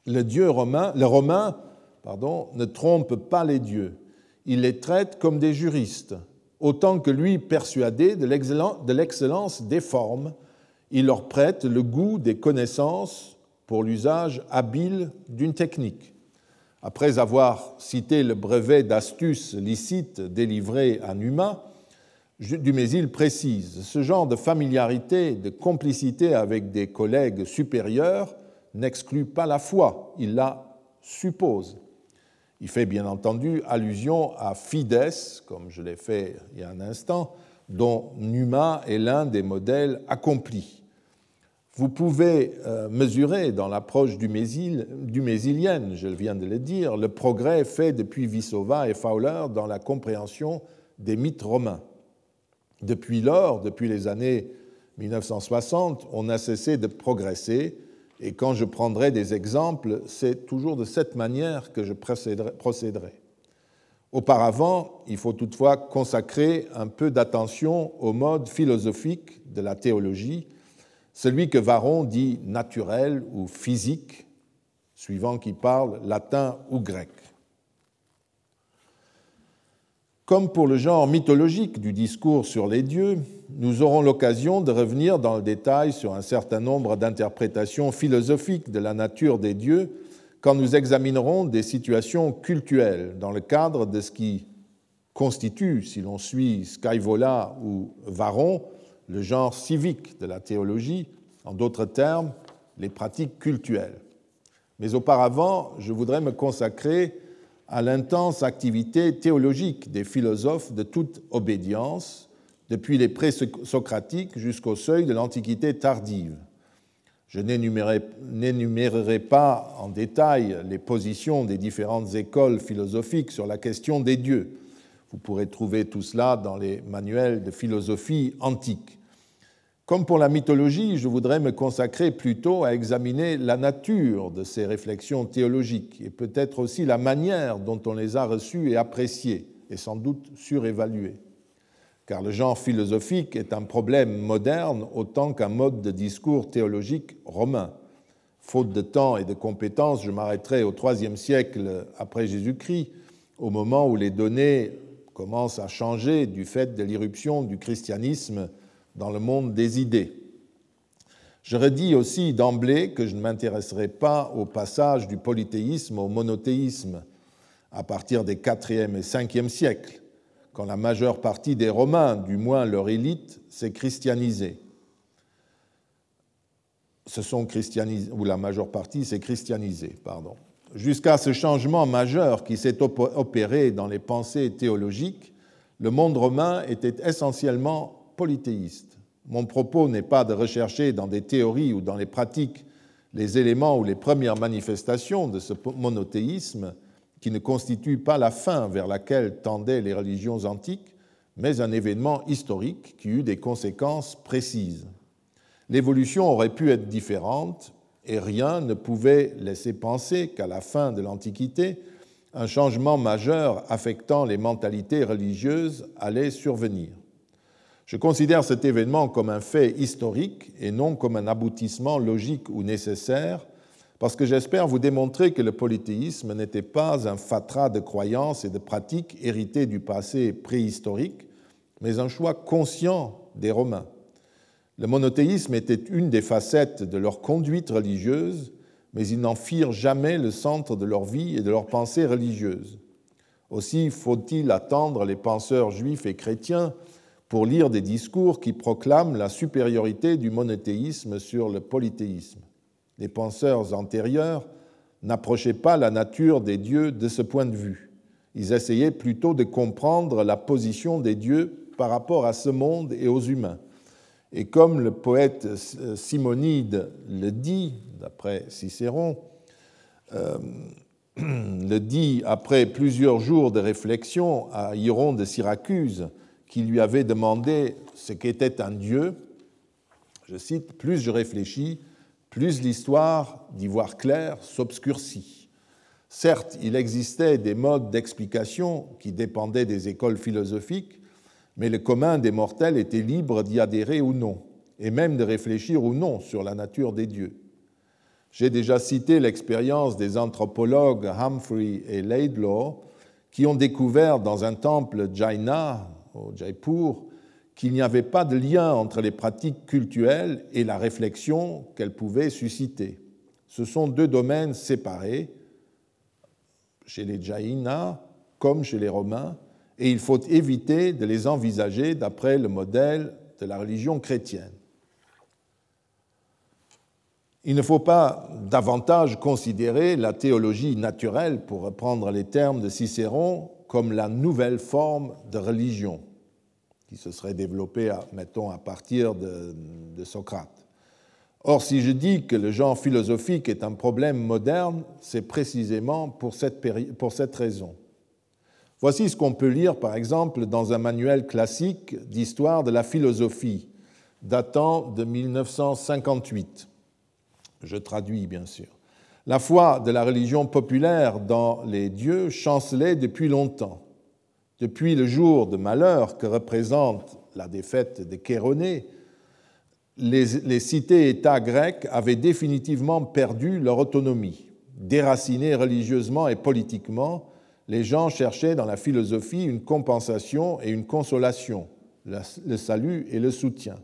le dieu romain, le romain pardon, ne trompe pas les dieux, il les traite comme des juristes, autant que lui persuadé de l'excellence des formes il leur prête le goût des connaissances pour l'usage habile d'une technique. Après avoir cité le brevet d'astuce licite délivré à Numa, Dumézil précise Ce genre de familiarité, de complicité avec des collègues supérieurs n'exclut pas la foi, il la suppose. Il fait bien entendu allusion à Fides, comme je l'ai fait il y a un instant, dont Numa est l'un des modèles accomplis. Vous pouvez euh, mesurer dans l'approche du, je viens de le dire, le progrès fait depuis Vissova et Fowler dans la compréhension des mythes romains. Depuis lors, depuis les années 1960, on a cessé de progresser, et quand je prendrai des exemples, c'est toujours de cette manière que je procéderai. Auparavant, il faut toutefois consacrer un peu d'attention au mode philosophique de la théologie celui que Varron dit naturel ou physique, suivant qui parle latin ou grec. Comme pour le genre mythologique du discours sur les dieux, nous aurons l'occasion de revenir dans le détail sur un certain nombre d'interprétations philosophiques de la nature des dieux quand nous examinerons des situations cultuelles dans le cadre de ce qui constitue, si l'on suit Skyvola ou Varron, le genre civique de la théologie, en d'autres termes, les pratiques cultuelles. Mais auparavant, je voudrais me consacrer à l'intense activité théologique des philosophes de toute obédience, depuis les pré-socratiques jusqu'au seuil de l'Antiquité tardive. Je n'énumérerai pas en détail les positions des différentes écoles philosophiques sur la question des dieux. Vous pourrez trouver tout cela dans les manuels de philosophie antique. Comme pour la mythologie, je voudrais me consacrer plutôt à examiner la nature de ces réflexions théologiques et peut-être aussi la manière dont on les a reçues et appréciées, et sans doute surévaluées. Car le genre philosophique est un problème moderne autant qu'un mode de discours théologique romain. Faute de temps et de compétences, je m'arrêterai au IIIe siècle après Jésus-Christ, au moment où les données commencent à changer du fait de l'irruption du christianisme dans le monde des idées. Je redis aussi d'emblée que je ne m'intéresserai pas au passage du polythéisme au monothéisme à partir des 4e et 5e siècles, quand la majeure partie des Romains, du moins leur élite, s'est christianisée. Sont ou la majeure partie s'est christianisée, pardon. Jusqu'à ce changement majeur qui s'est opéré dans les pensées théologiques, le monde romain était essentiellement polythéiste. Mon propos n'est pas de rechercher dans des théories ou dans les pratiques les éléments ou les premières manifestations de ce monothéisme qui ne constitue pas la fin vers laquelle tendaient les religions antiques, mais un événement historique qui eut des conséquences précises. L'évolution aurait pu être différente et rien ne pouvait laisser penser qu'à la fin de l'Antiquité, un changement majeur affectant les mentalités religieuses allait survenir. Je considère cet événement comme un fait historique et non comme un aboutissement logique ou nécessaire, parce que j'espère vous démontrer que le polythéisme n'était pas un fatras de croyances et de pratiques héritées du passé préhistorique, mais un choix conscient des Romains. Le monothéisme était une des facettes de leur conduite religieuse, mais ils n'en firent jamais le centre de leur vie et de leur pensée religieuse. Aussi faut-il attendre les penseurs juifs et chrétiens pour lire des discours qui proclament la supériorité du monothéisme sur le polythéisme. Les penseurs antérieurs n'approchaient pas la nature des dieux de ce point de vue. Ils essayaient plutôt de comprendre la position des dieux par rapport à ce monde et aux humains. Et comme le poète Simonide le dit, d'après Cicéron, euh, le dit après plusieurs jours de réflexion à Hieron de Syracuse, qui lui avait demandé ce qu'était un dieu, je cite, Plus je réfléchis, plus l'histoire d'y voir clair s'obscurcit. Certes, il existait des modes d'explication qui dépendaient des écoles philosophiques, mais le commun des mortels était libre d'y adhérer ou non, et même de réfléchir ou non sur la nature des dieux. J'ai déjà cité l'expérience des anthropologues Humphrey et Laidlaw, qui ont découvert dans un temple Jaina, au Jaipur, qu'il n'y avait pas de lien entre les pratiques cultuelles et la réflexion qu'elles pouvaient susciter. Ce sont deux domaines séparés, chez les Jaina comme chez les Romains, et il faut éviter de les envisager d'après le modèle de la religion chrétienne. Il ne faut pas davantage considérer la théologie naturelle, pour reprendre les termes de Cicéron, comme la nouvelle forme de religion qui se serait développée, mettons, à partir de, Socrate. Or, si je dis que le genre philosophique est un problème moderne, c'est précisément pour cette raison. Voici ce qu'on peut lire, par exemple, dans un manuel classique d'histoire de la philosophie, datant de 1958. Je traduis, bien sûr. La foi de la religion populaire dans les dieux chancelait depuis longtemps. Depuis le jour de malheur que représente la défaite de Chéronée, les, les cités-États grecs avaient définitivement perdu leur autonomie. Déracinés religieusement et politiquement, les gens cherchaient dans la philosophie une compensation et une consolation, le salut et le soutien.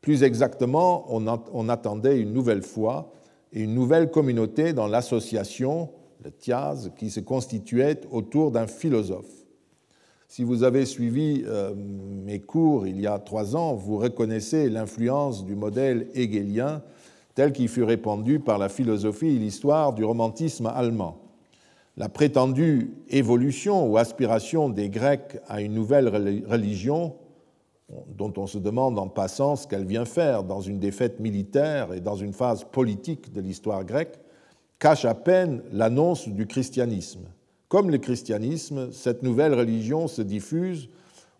Plus exactement, on attendait une nouvelle foi et une nouvelle communauté dans l'association, le Thiaz, qui se constituait autour d'un philosophe. Si vous avez suivi euh, mes cours il y a trois ans, vous reconnaissez l'influence du modèle hegelien tel qu'il fut répandu par la philosophie et l'histoire du romantisme allemand. La prétendue évolution ou aspiration des Grecs à une nouvelle religion dont on se demande en passant ce qu'elle vient faire dans une défaite militaire et dans une phase politique de l'histoire grecque, cache à peine l'annonce du christianisme. Comme le christianisme, cette nouvelle religion se diffuse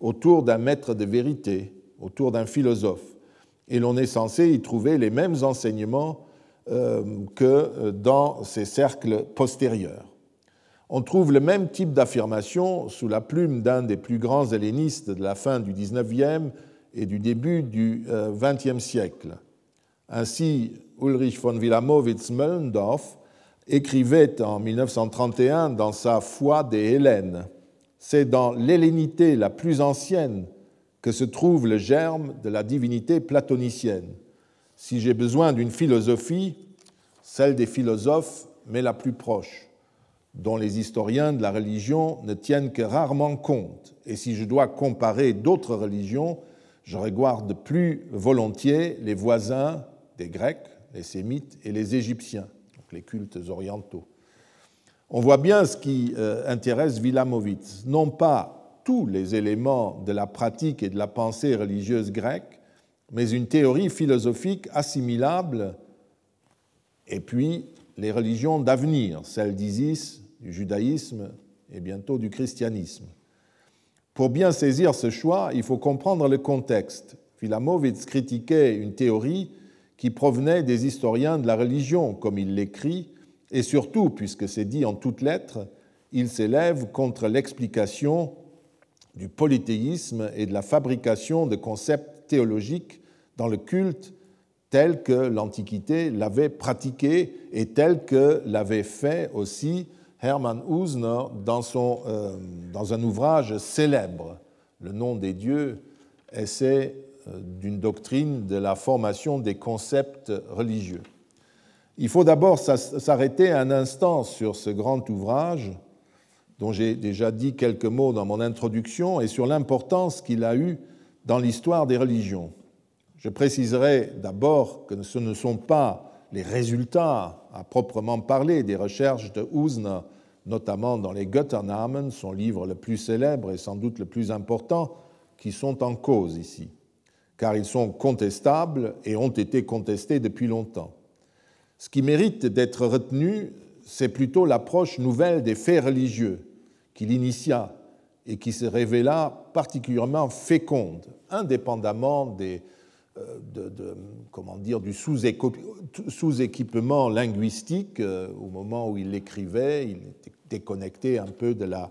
autour d'un maître de vérité, autour d'un philosophe, et l'on est censé y trouver les mêmes enseignements euh, que dans ces cercles postérieurs. On trouve le même type d'affirmation sous la plume d'un des plus grands hellénistes de la fin du XIXe et du début du XXe siècle. Ainsi, Ulrich von Wilamowitz-Möllendorf écrivait en 1931 dans sa Foi des Hélènes C'est dans l'hellénité la plus ancienne que se trouve le germe de la divinité platonicienne. Si j'ai besoin d'une philosophie, celle des philosophes, mais la plus proche dont les historiens de la religion ne tiennent que rarement compte. Et si je dois comparer d'autres religions, je regarde plus volontiers les voisins des Grecs, les Sémites et les Égyptiens, donc les cultes orientaux. On voit bien ce qui euh, intéresse Vilamovitz, non pas tous les éléments de la pratique et de la pensée religieuse grecque, mais une théorie philosophique assimilable, et puis les religions d'avenir, celles d'Isis, du judaïsme et bientôt du christianisme. Pour bien saisir ce choix, il faut comprendre le contexte. Philamovitz critiquait une théorie qui provenait des historiens de la religion, comme il l'écrit, et surtout, puisque c'est dit en toutes lettres, il s'élève contre l'explication du polythéisme et de la fabrication de concepts théologiques dans le culte tel que l'Antiquité l'avait pratiqué et tel que l'avait fait aussi Hermann Usner dans, son, euh, dans un ouvrage célèbre, Le nom des dieux, essai euh, d'une doctrine de la formation des concepts religieux. Il faut d'abord s'arrêter un instant sur ce grand ouvrage dont j'ai déjà dit quelques mots dans mon introduction et sur l'importance qu'il a eue dans l'histoire des religions. Je préciserai d'abord que ce ne sont pas les résultats à proprement parler des recherches de Usner, notamment dans les Götternamen, son livre le plus célèbre et sans doute le plus important, qui sont en cause ici, car ils sont contestables et ont été contestés depuis longtemps. Ce qui mérite d'être retenu, c'est plutôt l'approche nouvelle des faits religieux qu'il initia et qui se révéla particulièrement féconde, indépendamment des, euh, de, comment dire, du sous-équipement linguistique. Euh, au moment où il l'écrivait, il était déconnecté un peu de la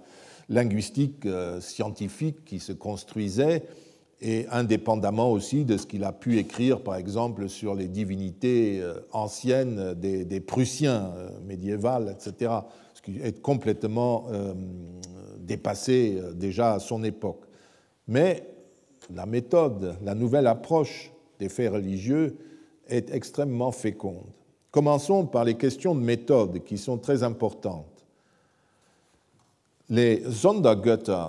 linguistique euh, scientifique qui se construisait et indépendamment aussi de ce qu'il a pu écrire, par exemple, sur les divinités anciennes des, Prussiens médiévales, etc est complètement dépassé déjà à son époque. Mais la méthode, la nouvelle approche faits religieux est extrêmement féconde. Commençons par les questions de méthode qui sont très importantes. Les Sondergötter,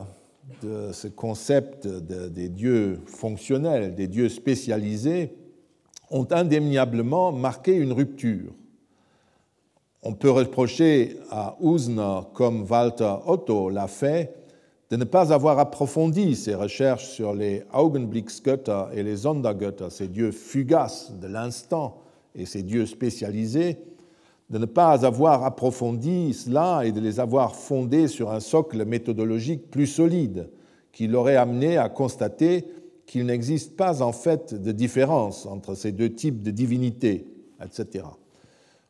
de ce concept des dieux fonctionnels, des dieux spécialisés, ont indéniablement marqué une rupture on peut reprocher à Usner, comme Walter Otto l'a fait, de ne pas avoir approfondi ses recherches sur les Augenblicksgötter et les Sondergötter, ces dieux fugaces de l'instant et ces dieux spécialisés, de ne pas avoir approfondi cela et de les avoir fondés sur un socle méthodologique plus solide, qui l'aurait amené à constater qu'il n'existe pas en fait de différence entre ces deux types de divinités, etc.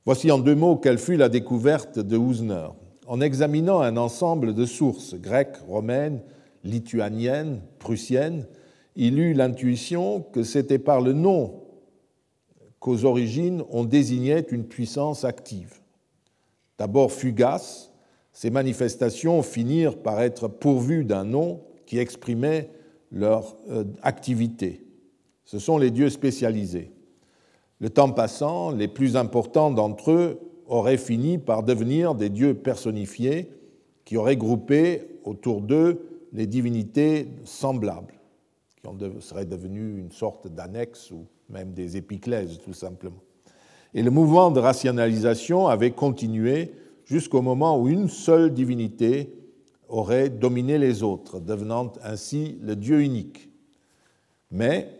Voici en deux mots quelle fut la découverte de Usner. En examinant un ensemble de sources grecques, romaines, lituaniennes, prussiennes, il eut l'intuition que c'était par le nom qu'aux origines on désignait une puissance active. D'abord fugace, ces manifestations finirent par être pourvues d'un nom qui exprimait leur euh, activité. Ce sont les dieux spécialisés. Le temps passant, les plus importants d'entre eux auraient fini par devenir des dieux personnifiés qui auraient groupé autour d'eux les divinités semblables, qui seraient devenues une sorte d'annexe ou même des épiclèses tout simplement. Et le mouvement de rationalisation avait continué jusqu'au moment où une seule divinité aurait dominé les autres, devenant ainsi le Dieu unique. Mais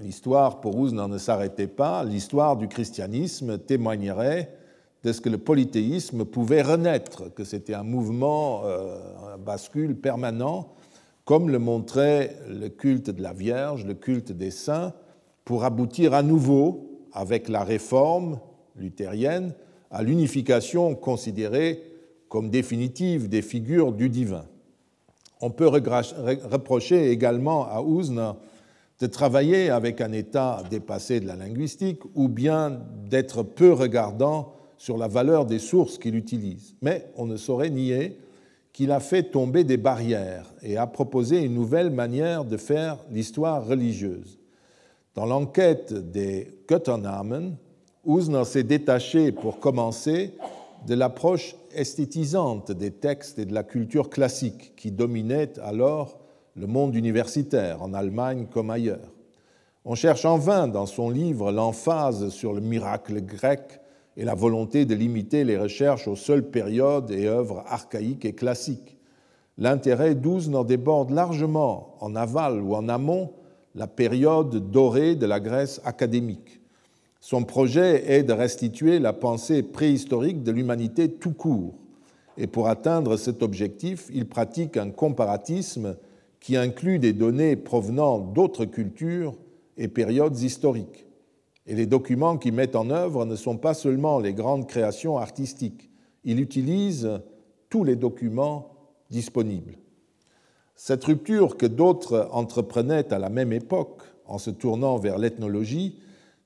l'histoire pour Ouznan ne s'arrêtait pas, l'histoire du christianisme témoignerait de ce que le polythéisme pouvait renaître, que c'était un mouvement, euh, un bascule permanent, comme le montrait le culte de la Vierge, le culte des saints, pour aboutir à nouveau, avec la réforme luthérienne, à l'unification considérée comme définitive des figures du divin. On peut reprocher également à Ouzna de travailler avec un état dépassé de la linguistique ou bien d'être peu regardant sur la valeur des sources qu'il utilise. Mais on ne saurait nier qu'il a fait tomber des barrières et a proposé une nouvelle manière de faire l'histoire religieuse. Dans l'enquête des Götternamen, Usner s'est détaché, pour commencer, de l'approche esthétisante des textes et de la culture classique qui dominait alors le monde universitaire, en Allemagne comme ailleurs. On cherche en vain dans son livre l'emphase sur le miracle grec et la volonté de limiter les recherches aux seules périodes et œuvres archaïques et classiques. L'intérêt n'en déborde largement, en aval ou en amont, la période dorée de la Grèce académique. Son projet est de restituer la pensée préhistorique de l'humanité tout court. Et pour atteindre cet objectif, il pratique un comparatisme qui inclut des données provenant d'autres cultures et périodes historiques. Et les documents qu'il met en œuvre ne sont pas seulement les grandes créations artistiques, il utilise tous les documents disponibles. Cette rupture que d'autres entreprenaient à la même époque en se tournant vers l'ethnologie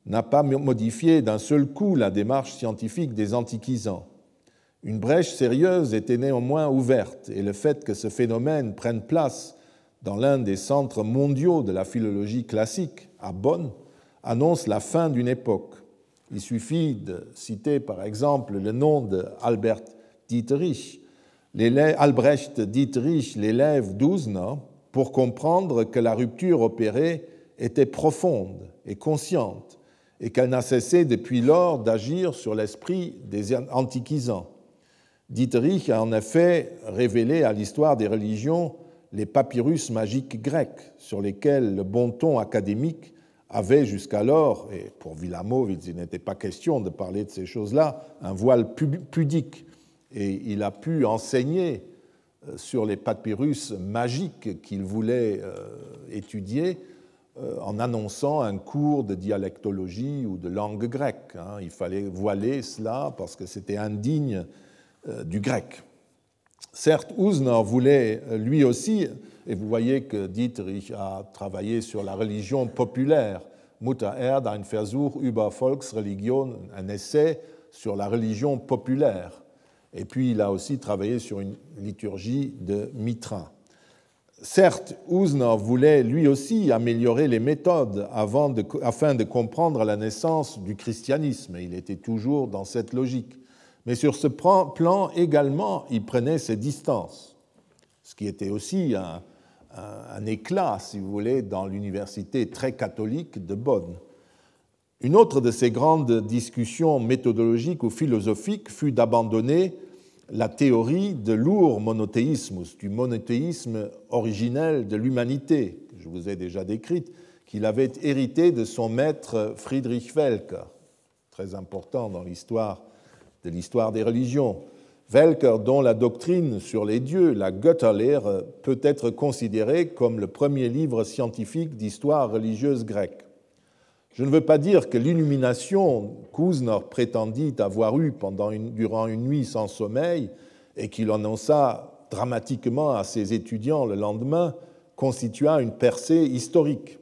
n'a pas modifié d'un seul coup la démarche scientifique des antiquisants. Une brèche sérieuse était néanmoins ouverte, et le fait que ce phénomène prenne place dans l'un des centres mondiaux de la philologie classique, à Bonn, annonce la fin d'une époque. Il suffit de citer par exemple le nom d'Albert Dietrich, Albrecht Dietrich, l'élève d'Uzner, pour comprendre que la rupture opérée était profonde et consciente et qu'elle n'a cessé depuis lors d'agir sur l'esprit des antiquisants. Dietrich a en effet révélé à l'histoire des religions les papyrus magiques grecs sur lesquels le bon ton académique avait jusqu'alors, et pour Villamovitz il n'était pas question de parler de ces choses-là, un voile pudique. Et il a pu enseigner euh, sur les papyrus magiques qu'il voulait euh, étudier euh, en annonçant un cours de dialectologie ou de langue grecque. Hein. Il fallait voiler cela parce que c'était indigne du grec. Certes, Usner voulait lui aussi, et vous voyez que Dietrich a travaillé sur la religion populaire, Mutter Erde, ein Versuch über Volksreligion, un essai sur la religion populaire. Et puis il a aussi travaillé sur une liturgie de Mitra. Certes, Usner voulait lui aussi améliorer les méthodes afin de comprendre la naissance du christianisme. Il était toujours dans cette logique. Mais sur ce plan également, il prenait ses distances, ce qui était aussi un, un éclat, si vous voulez, dans l'université très catholique de Bonn. Une autre de ces grandes discussions méthodologiques ou philosophiques fut d'abandonner la théorie de lourd monothéisme, du monothéisme originel de l'humanité, que je vous ai déjà décrite, qu'il avait hérité de son maître Friedrich Welcker, très important dans l'histoire de l'histoire des religions. Dont la doctrine sur les dieux, la Götterlehre, peut être considérée comme le premier livre scientifique d'histoire religieuse grecque. Je ne veux pas dire que l'illumination qu'Uzner prétendit avoir eue pendant durant une nuit sans sommeil et qu'il annonça dramatiquement à ses étudiants le lendemain constitua une percée historique.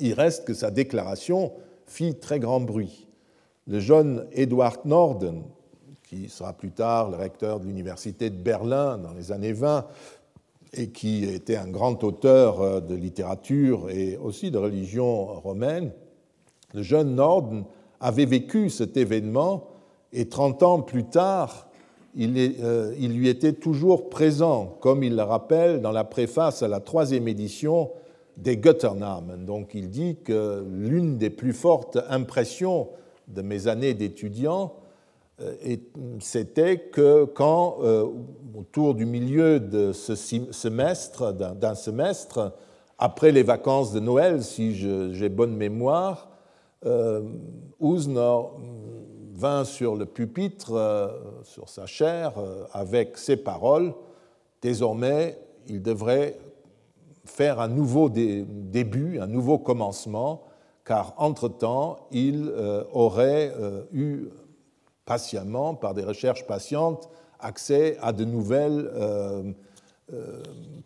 Il reste que sa déclaration fit très grand bruit. Le jeune Edward Norden, qui sera plus tard le recteur de l'université de Berlin dans les années 20 et qui était un grand auteur euh, de littérature et aussi de religion romaine, le jeune Norden avait vécu cet événement et 30 ans plus tard, il, euh, il, lui était toujours présent, comme il le rappelle dans la préface à la troisième édition des Götternamen. Donc il dit que l'une des plus fortes impressions de mes années d'étudiant, c'était que quand, euh, autour du milieu de ce semestre, d'un semestre, après les vacances de Noël, si j'ai bonne mémoire, euh, vint sur le pupitre, euh, sur sa chair, avec ces paroles. Désormais, il devrait faire un nouveau début, un nouveau commencement, car entre-temps, il euh, aurait euh, eu patiemment, par des recherches patientes, accès à de nouvelles euh,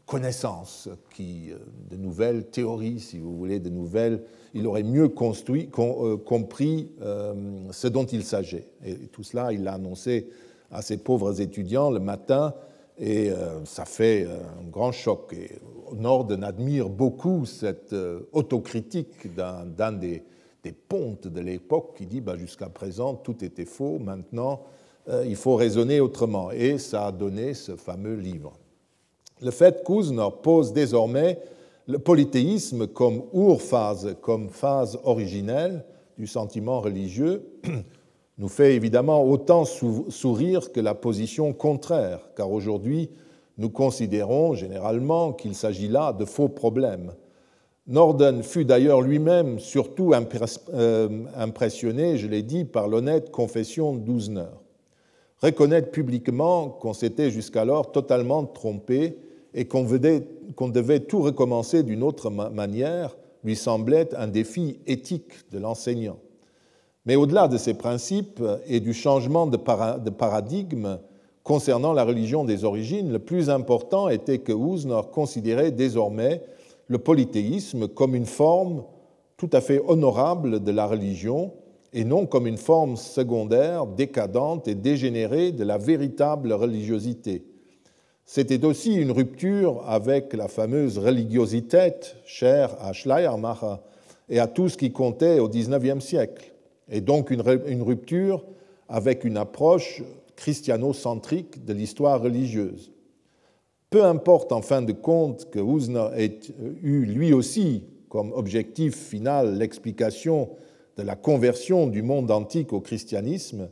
connaissances, qui, de nouvelles théories, si vous voulez, de nouvelles. Il aurait mieux construit, compris ce dont il s'agit. Et tout cela, il l'a annoncé à ses pauvres étudiants le matin, et ça fait un grand choc. Et Norden admire beaucoup cette euh, autocritique d'un des, pontes de l'époque qui dit bah, jusqu'à présent tout était faux, maintenant euh, il faut raisonner autrement. Et ça a donné ce fameux livre. Le fait qu'Uzner pose désormais le polythéisme comme urphase, comme phase originelle du sentiment religieux, nous fait évidemment autant sourire que la position contraire, car aujourd'hui, nous considérons généralement qu'il s'agit là de faux problèmes. Norden fut d'ailleurs lui-même surtout euh, impressionné, je l'ai dit, par l'honnête confession d'Uzner. Reconnaître publiquement qu'on s'était jusqu'alors totalement trompé et qu'on devait tout recommencer d'une autre manière lui semblait un défi éthique de l'enseignant. Mais au-delà de ces principes et du changement de paradigme, Concernant la religion des origines, le plus important était que Usner considérait désormais le polythéisme comme une forme tout à fait honorable de la religion et non comme une forme secondaire, décadente et dégénérée de la véritable religiosité. C'était aussi une rupture avec la fameuse religiosité chère à Schleiermacher et à tout ce qui comptait au XIXe siècle, et donc une, rupture avec une approche christiano-centrique de l'histoire religieuse. Peu importe en fin de compte que Husner ait eu lui aussi comme objectif final l'explication de la conversion du monde antique au christianisme,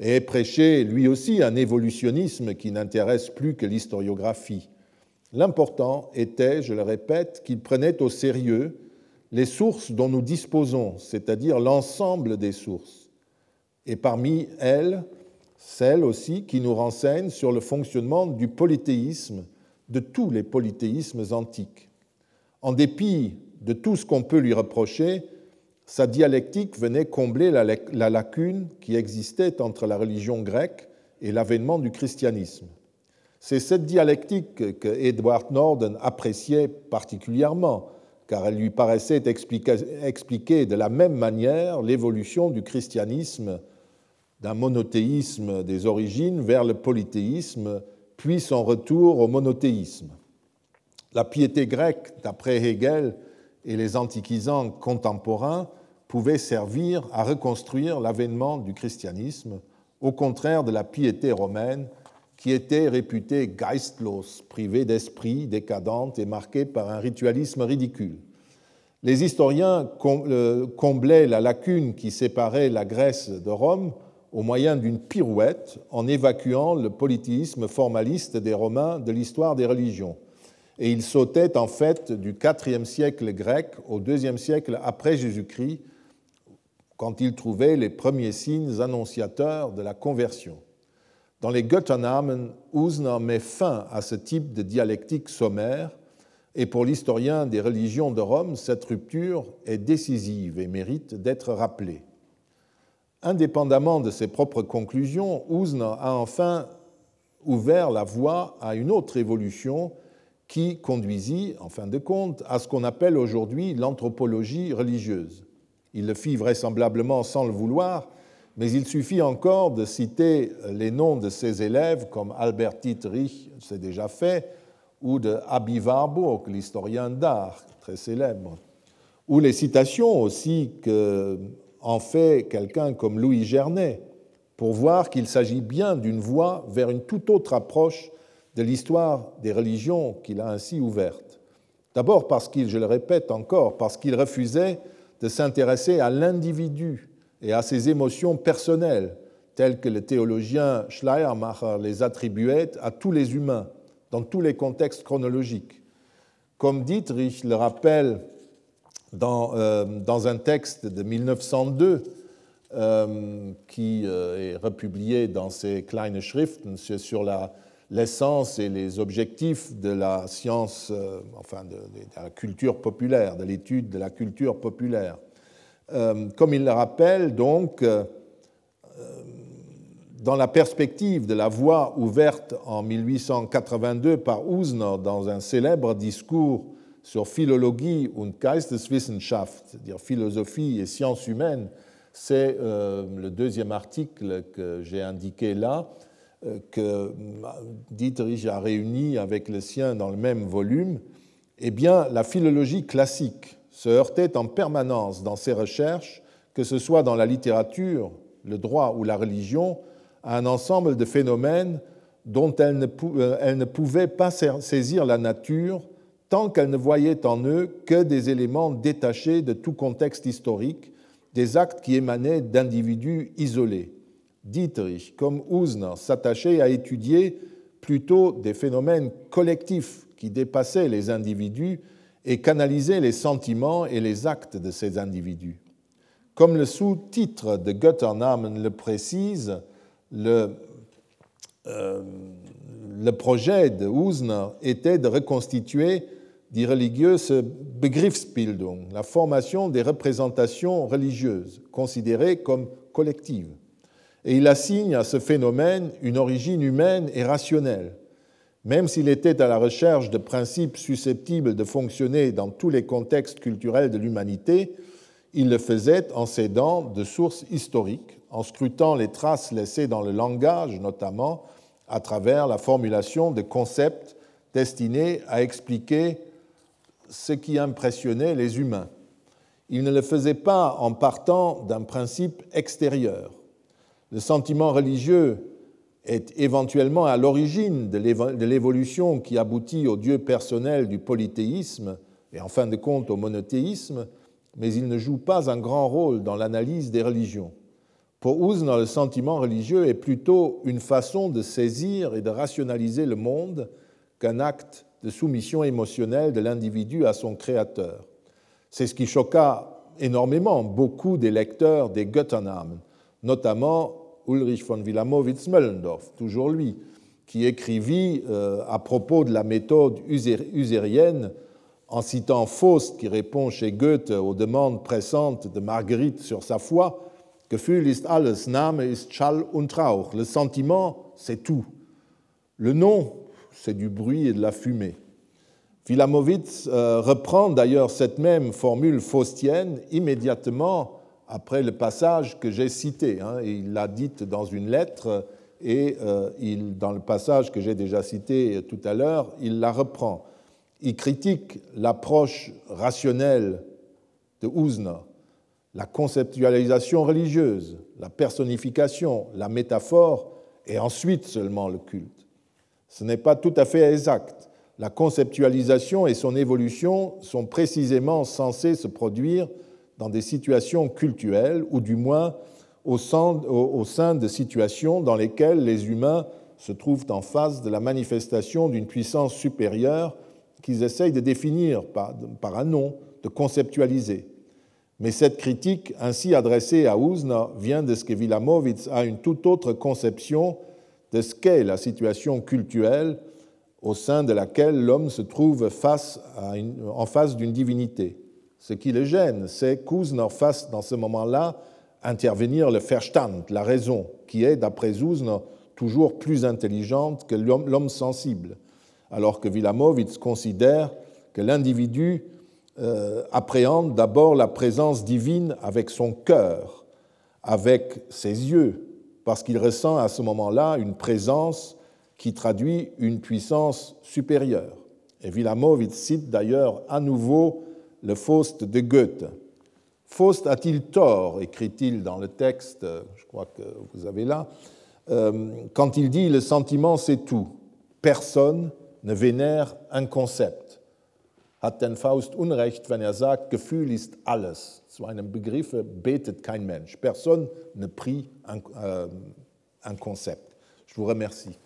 et ait prêché lui aussi un évolutionnisme qui n'intéresse plus que l'historiographie. L'important était, je le répète, qu'il prenait au sérieux les sources dont nous disposons, c'est-à-dire l'ensemble des sources, et parmi elles, celles aussi qui nous renseignent sur le fonctionnement du polythéisme, de tous les polythéismes antiques. En dépit de tout ce qu'on peut lui reprocher, sa dialectique venait combler la lacune qui existait entre la religion grecque et l'avènement du christianisme. C'est cette dialectique que Edward Norden appréciait particulièrement, car elle lui paraissait expliquer de la même manière l'évolution du christianisme d'un monothéisme des origines vers le polythéisme, puis son retour au monothéisme. La piété grecque, d'après Hegel et les antiquisants contemporains, pouvait servir à reconstruire l'avènement du christianisme, au contraire de la piété romaine qui était réputée geistlos, privée d'esprit, décadente et marquée par un ritualisme ridicule. Les historiens euh, comblaient la lacune qui séparait la Grèce de Rome au moyen d'une pirouette en évacuant le politisme formaliste des Romains de l'histoire des religions. Et ils sautaient en fait du IVe siècle grec au IIe siècle après Jésus-Christ, quand ils trouvaient les premiers signes annonciateurs de la conversion. Dans les Götternamen, Usner met fin à ce type de dialectique sommaire, et pour l'historien des religions de Rome, cette rupture est décisive et mérite d'être rappelée. Indépendamment de ses propres conclusions, Usner a enfin ouvert la voie à une autre évolution qui conduisit, en fin de compte, à ce qu'on appelle aujourd'hui l'anthropologie religieuse. Il le fit vraisemblablement sans le vouloir, mais il suffit encore de citer les noms de ses élèves comme Albert Dietrich, c'est déjà fait, ou de Abi Warburg, l'historien d'art, très célèbre, ou les citations aussi qu'en fait quelqu'un comme Louis Gernet, pour voir qu'il s'agit bien d'une voie vers une toute autre approche de l'histoire des religions qu'il a ainsi ouverte. D'abord parce qu'il, je le répète encore, parce qu'il refusait de s'intéresser à l'individu et à ses émotions personnelles, telles que le théologien Schleiermacher les attribuait à tous les humains, dans tous les contextes chronologiques. Comme Dietrich le rappelle dans, euh, dans un texte de 1902, euh, qui euh, est republié dans ses Kleine Schriften sur l'essence et les objectifs de la science, enfin de, la culture populaire, de l'étude de la culture populaire. Comme il le rappelle, donc, dans la perspective de la voie ouverte en 1882 par Usner dans un célèbre discours sur Philologie und Geisteswissenschaft, c'est-à-dire philosophie et sciences humaines, c'est euh, le deuxième article que j'ai indiqué là, que Dietrich a réuni avec le sien dans le même volume. Eh bien, la philologie classique, se heurtait en permanence dans ses recherches, que ce soit dans la littérature, le droit ou la religion, à un ensemble de phénomènes dont elle ne, euh, pouvait pas saisir la nature tant qu'elle ne voyait en eux que des éléments détachés de tout contexte historique, des actes qui émanaient d'individus isolés. Dietrich, comme Usner, s'attachait à étudier plutôt des phénomènes collectifs qui dépassaient les individus et canaliser les sentiments et les actes de ces individus. Comme le sous-titre de Götternamen le précise, le, euh, projet de Usner était de reconstituer die religiöse Begriffsbildung, la formation des représentations religieuses, considérées comme collectives. Et il assigne à ce phénomène une origine humaine et rationnelle, même s'il était à la recherche de principes susceptibles de fonctionner dans tous les contextes culturels de l'humanité, il le faisait en s'aidant de sources historiques, en scrutant les traces laissées dans le langage notamment, à travers la formulation de concepts destinés à expliquer ce qui impressionnait les humains. Il ne le faisait pas en partant d'un principe extérieur. Le sentiment religieux est éventuellement à l'origine de l'évolution qui aboutit au Dieu personnel du polythéisme et en fin de compte au monothéisme, mais il ne joue pas un grand rôle dans l'analyse des religions. Pour Ouzna, le sentiment religieux est plutôt une façon de saisir et de rationaliser le monde qu'un acte de soumission émotionnelle de l'individu à son créateur. C'est ce qui choqua énormément beaucoup des lecteurs des Götternamen, notamment Ulrich von Wilamowitz-Möllendorf, toujours lui, qui écrivit euh, à propos de la méthode usérienne en citant Faust qui répond chez Goethe aux demandes pressantes de Marguerite sur sa foi Gefühl ist alles, Name ist Schall und Rauch. Le sentiment, c'est tout. Le nom, c'est du bruit et de la fumée. Wilamowitz euh, reprend d'ailleurs cette même formule faustienne immédiatement après le passage que j'ai cité. Hein, il l'a dite dans une lettre et euh, dans le passage que j'ai déjà cité tout à l'heure, il la reprend. Il critique l'approche rationnelle de Ouzna, la conceptualisation religieuse, la personnification, la métaphore et ensuite seulement le culte. Ce n'est pas tout à fait exact. La conceptualisation et son évolution sont précisément censées se produire dans des situations cultuelles, ou du moins au sein, de situations dans lesquelles les humains se trouvent en face de la manifestation d'une puissance supérieure qu'ils essayent de définir par, un nom, de conceptualiser. Mais cette critique ainsi adressée à Ouzna vient de Wilamowitz a une toute autre conception de ce qu'est la situation culturelle au sein de laquelle l'homme se trouve en face d'une divinité. Ce qui le gêne, c'est qu'Ouzner fasse dans ce moment-là intervenir le Verstand, la raison, qui est, d'après Ouzner, toujours plus intelligente que l'homme sensible, alors que Wilamowitz considère que l'individu euh, appréhende d'abord la présence divine avec son cœur, avec ses yeux, parce qu'il ressent à ce moment-là une présence qui traduit une puissance supérieure. Et Wilamowitz cite d'ailleurs à nouveau le Faust de Goethe. Faust a-t-il tort, écrit-il dans le texte, je crois que vous avez là, euh, quand il dit le sentiment c'est tout. Personne ne vénère un concept. Hat den Faust Unrecht, wenn er sagt, Gefühl ist alles? Zu einem Begriff betet kein Mensch. Personne ne prie un, euh, un concept. Je vous remercie.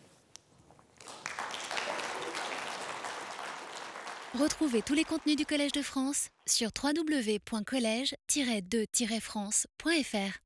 Retrouvez tous les contenus du Collège de France sur www.colège-2-france.fr.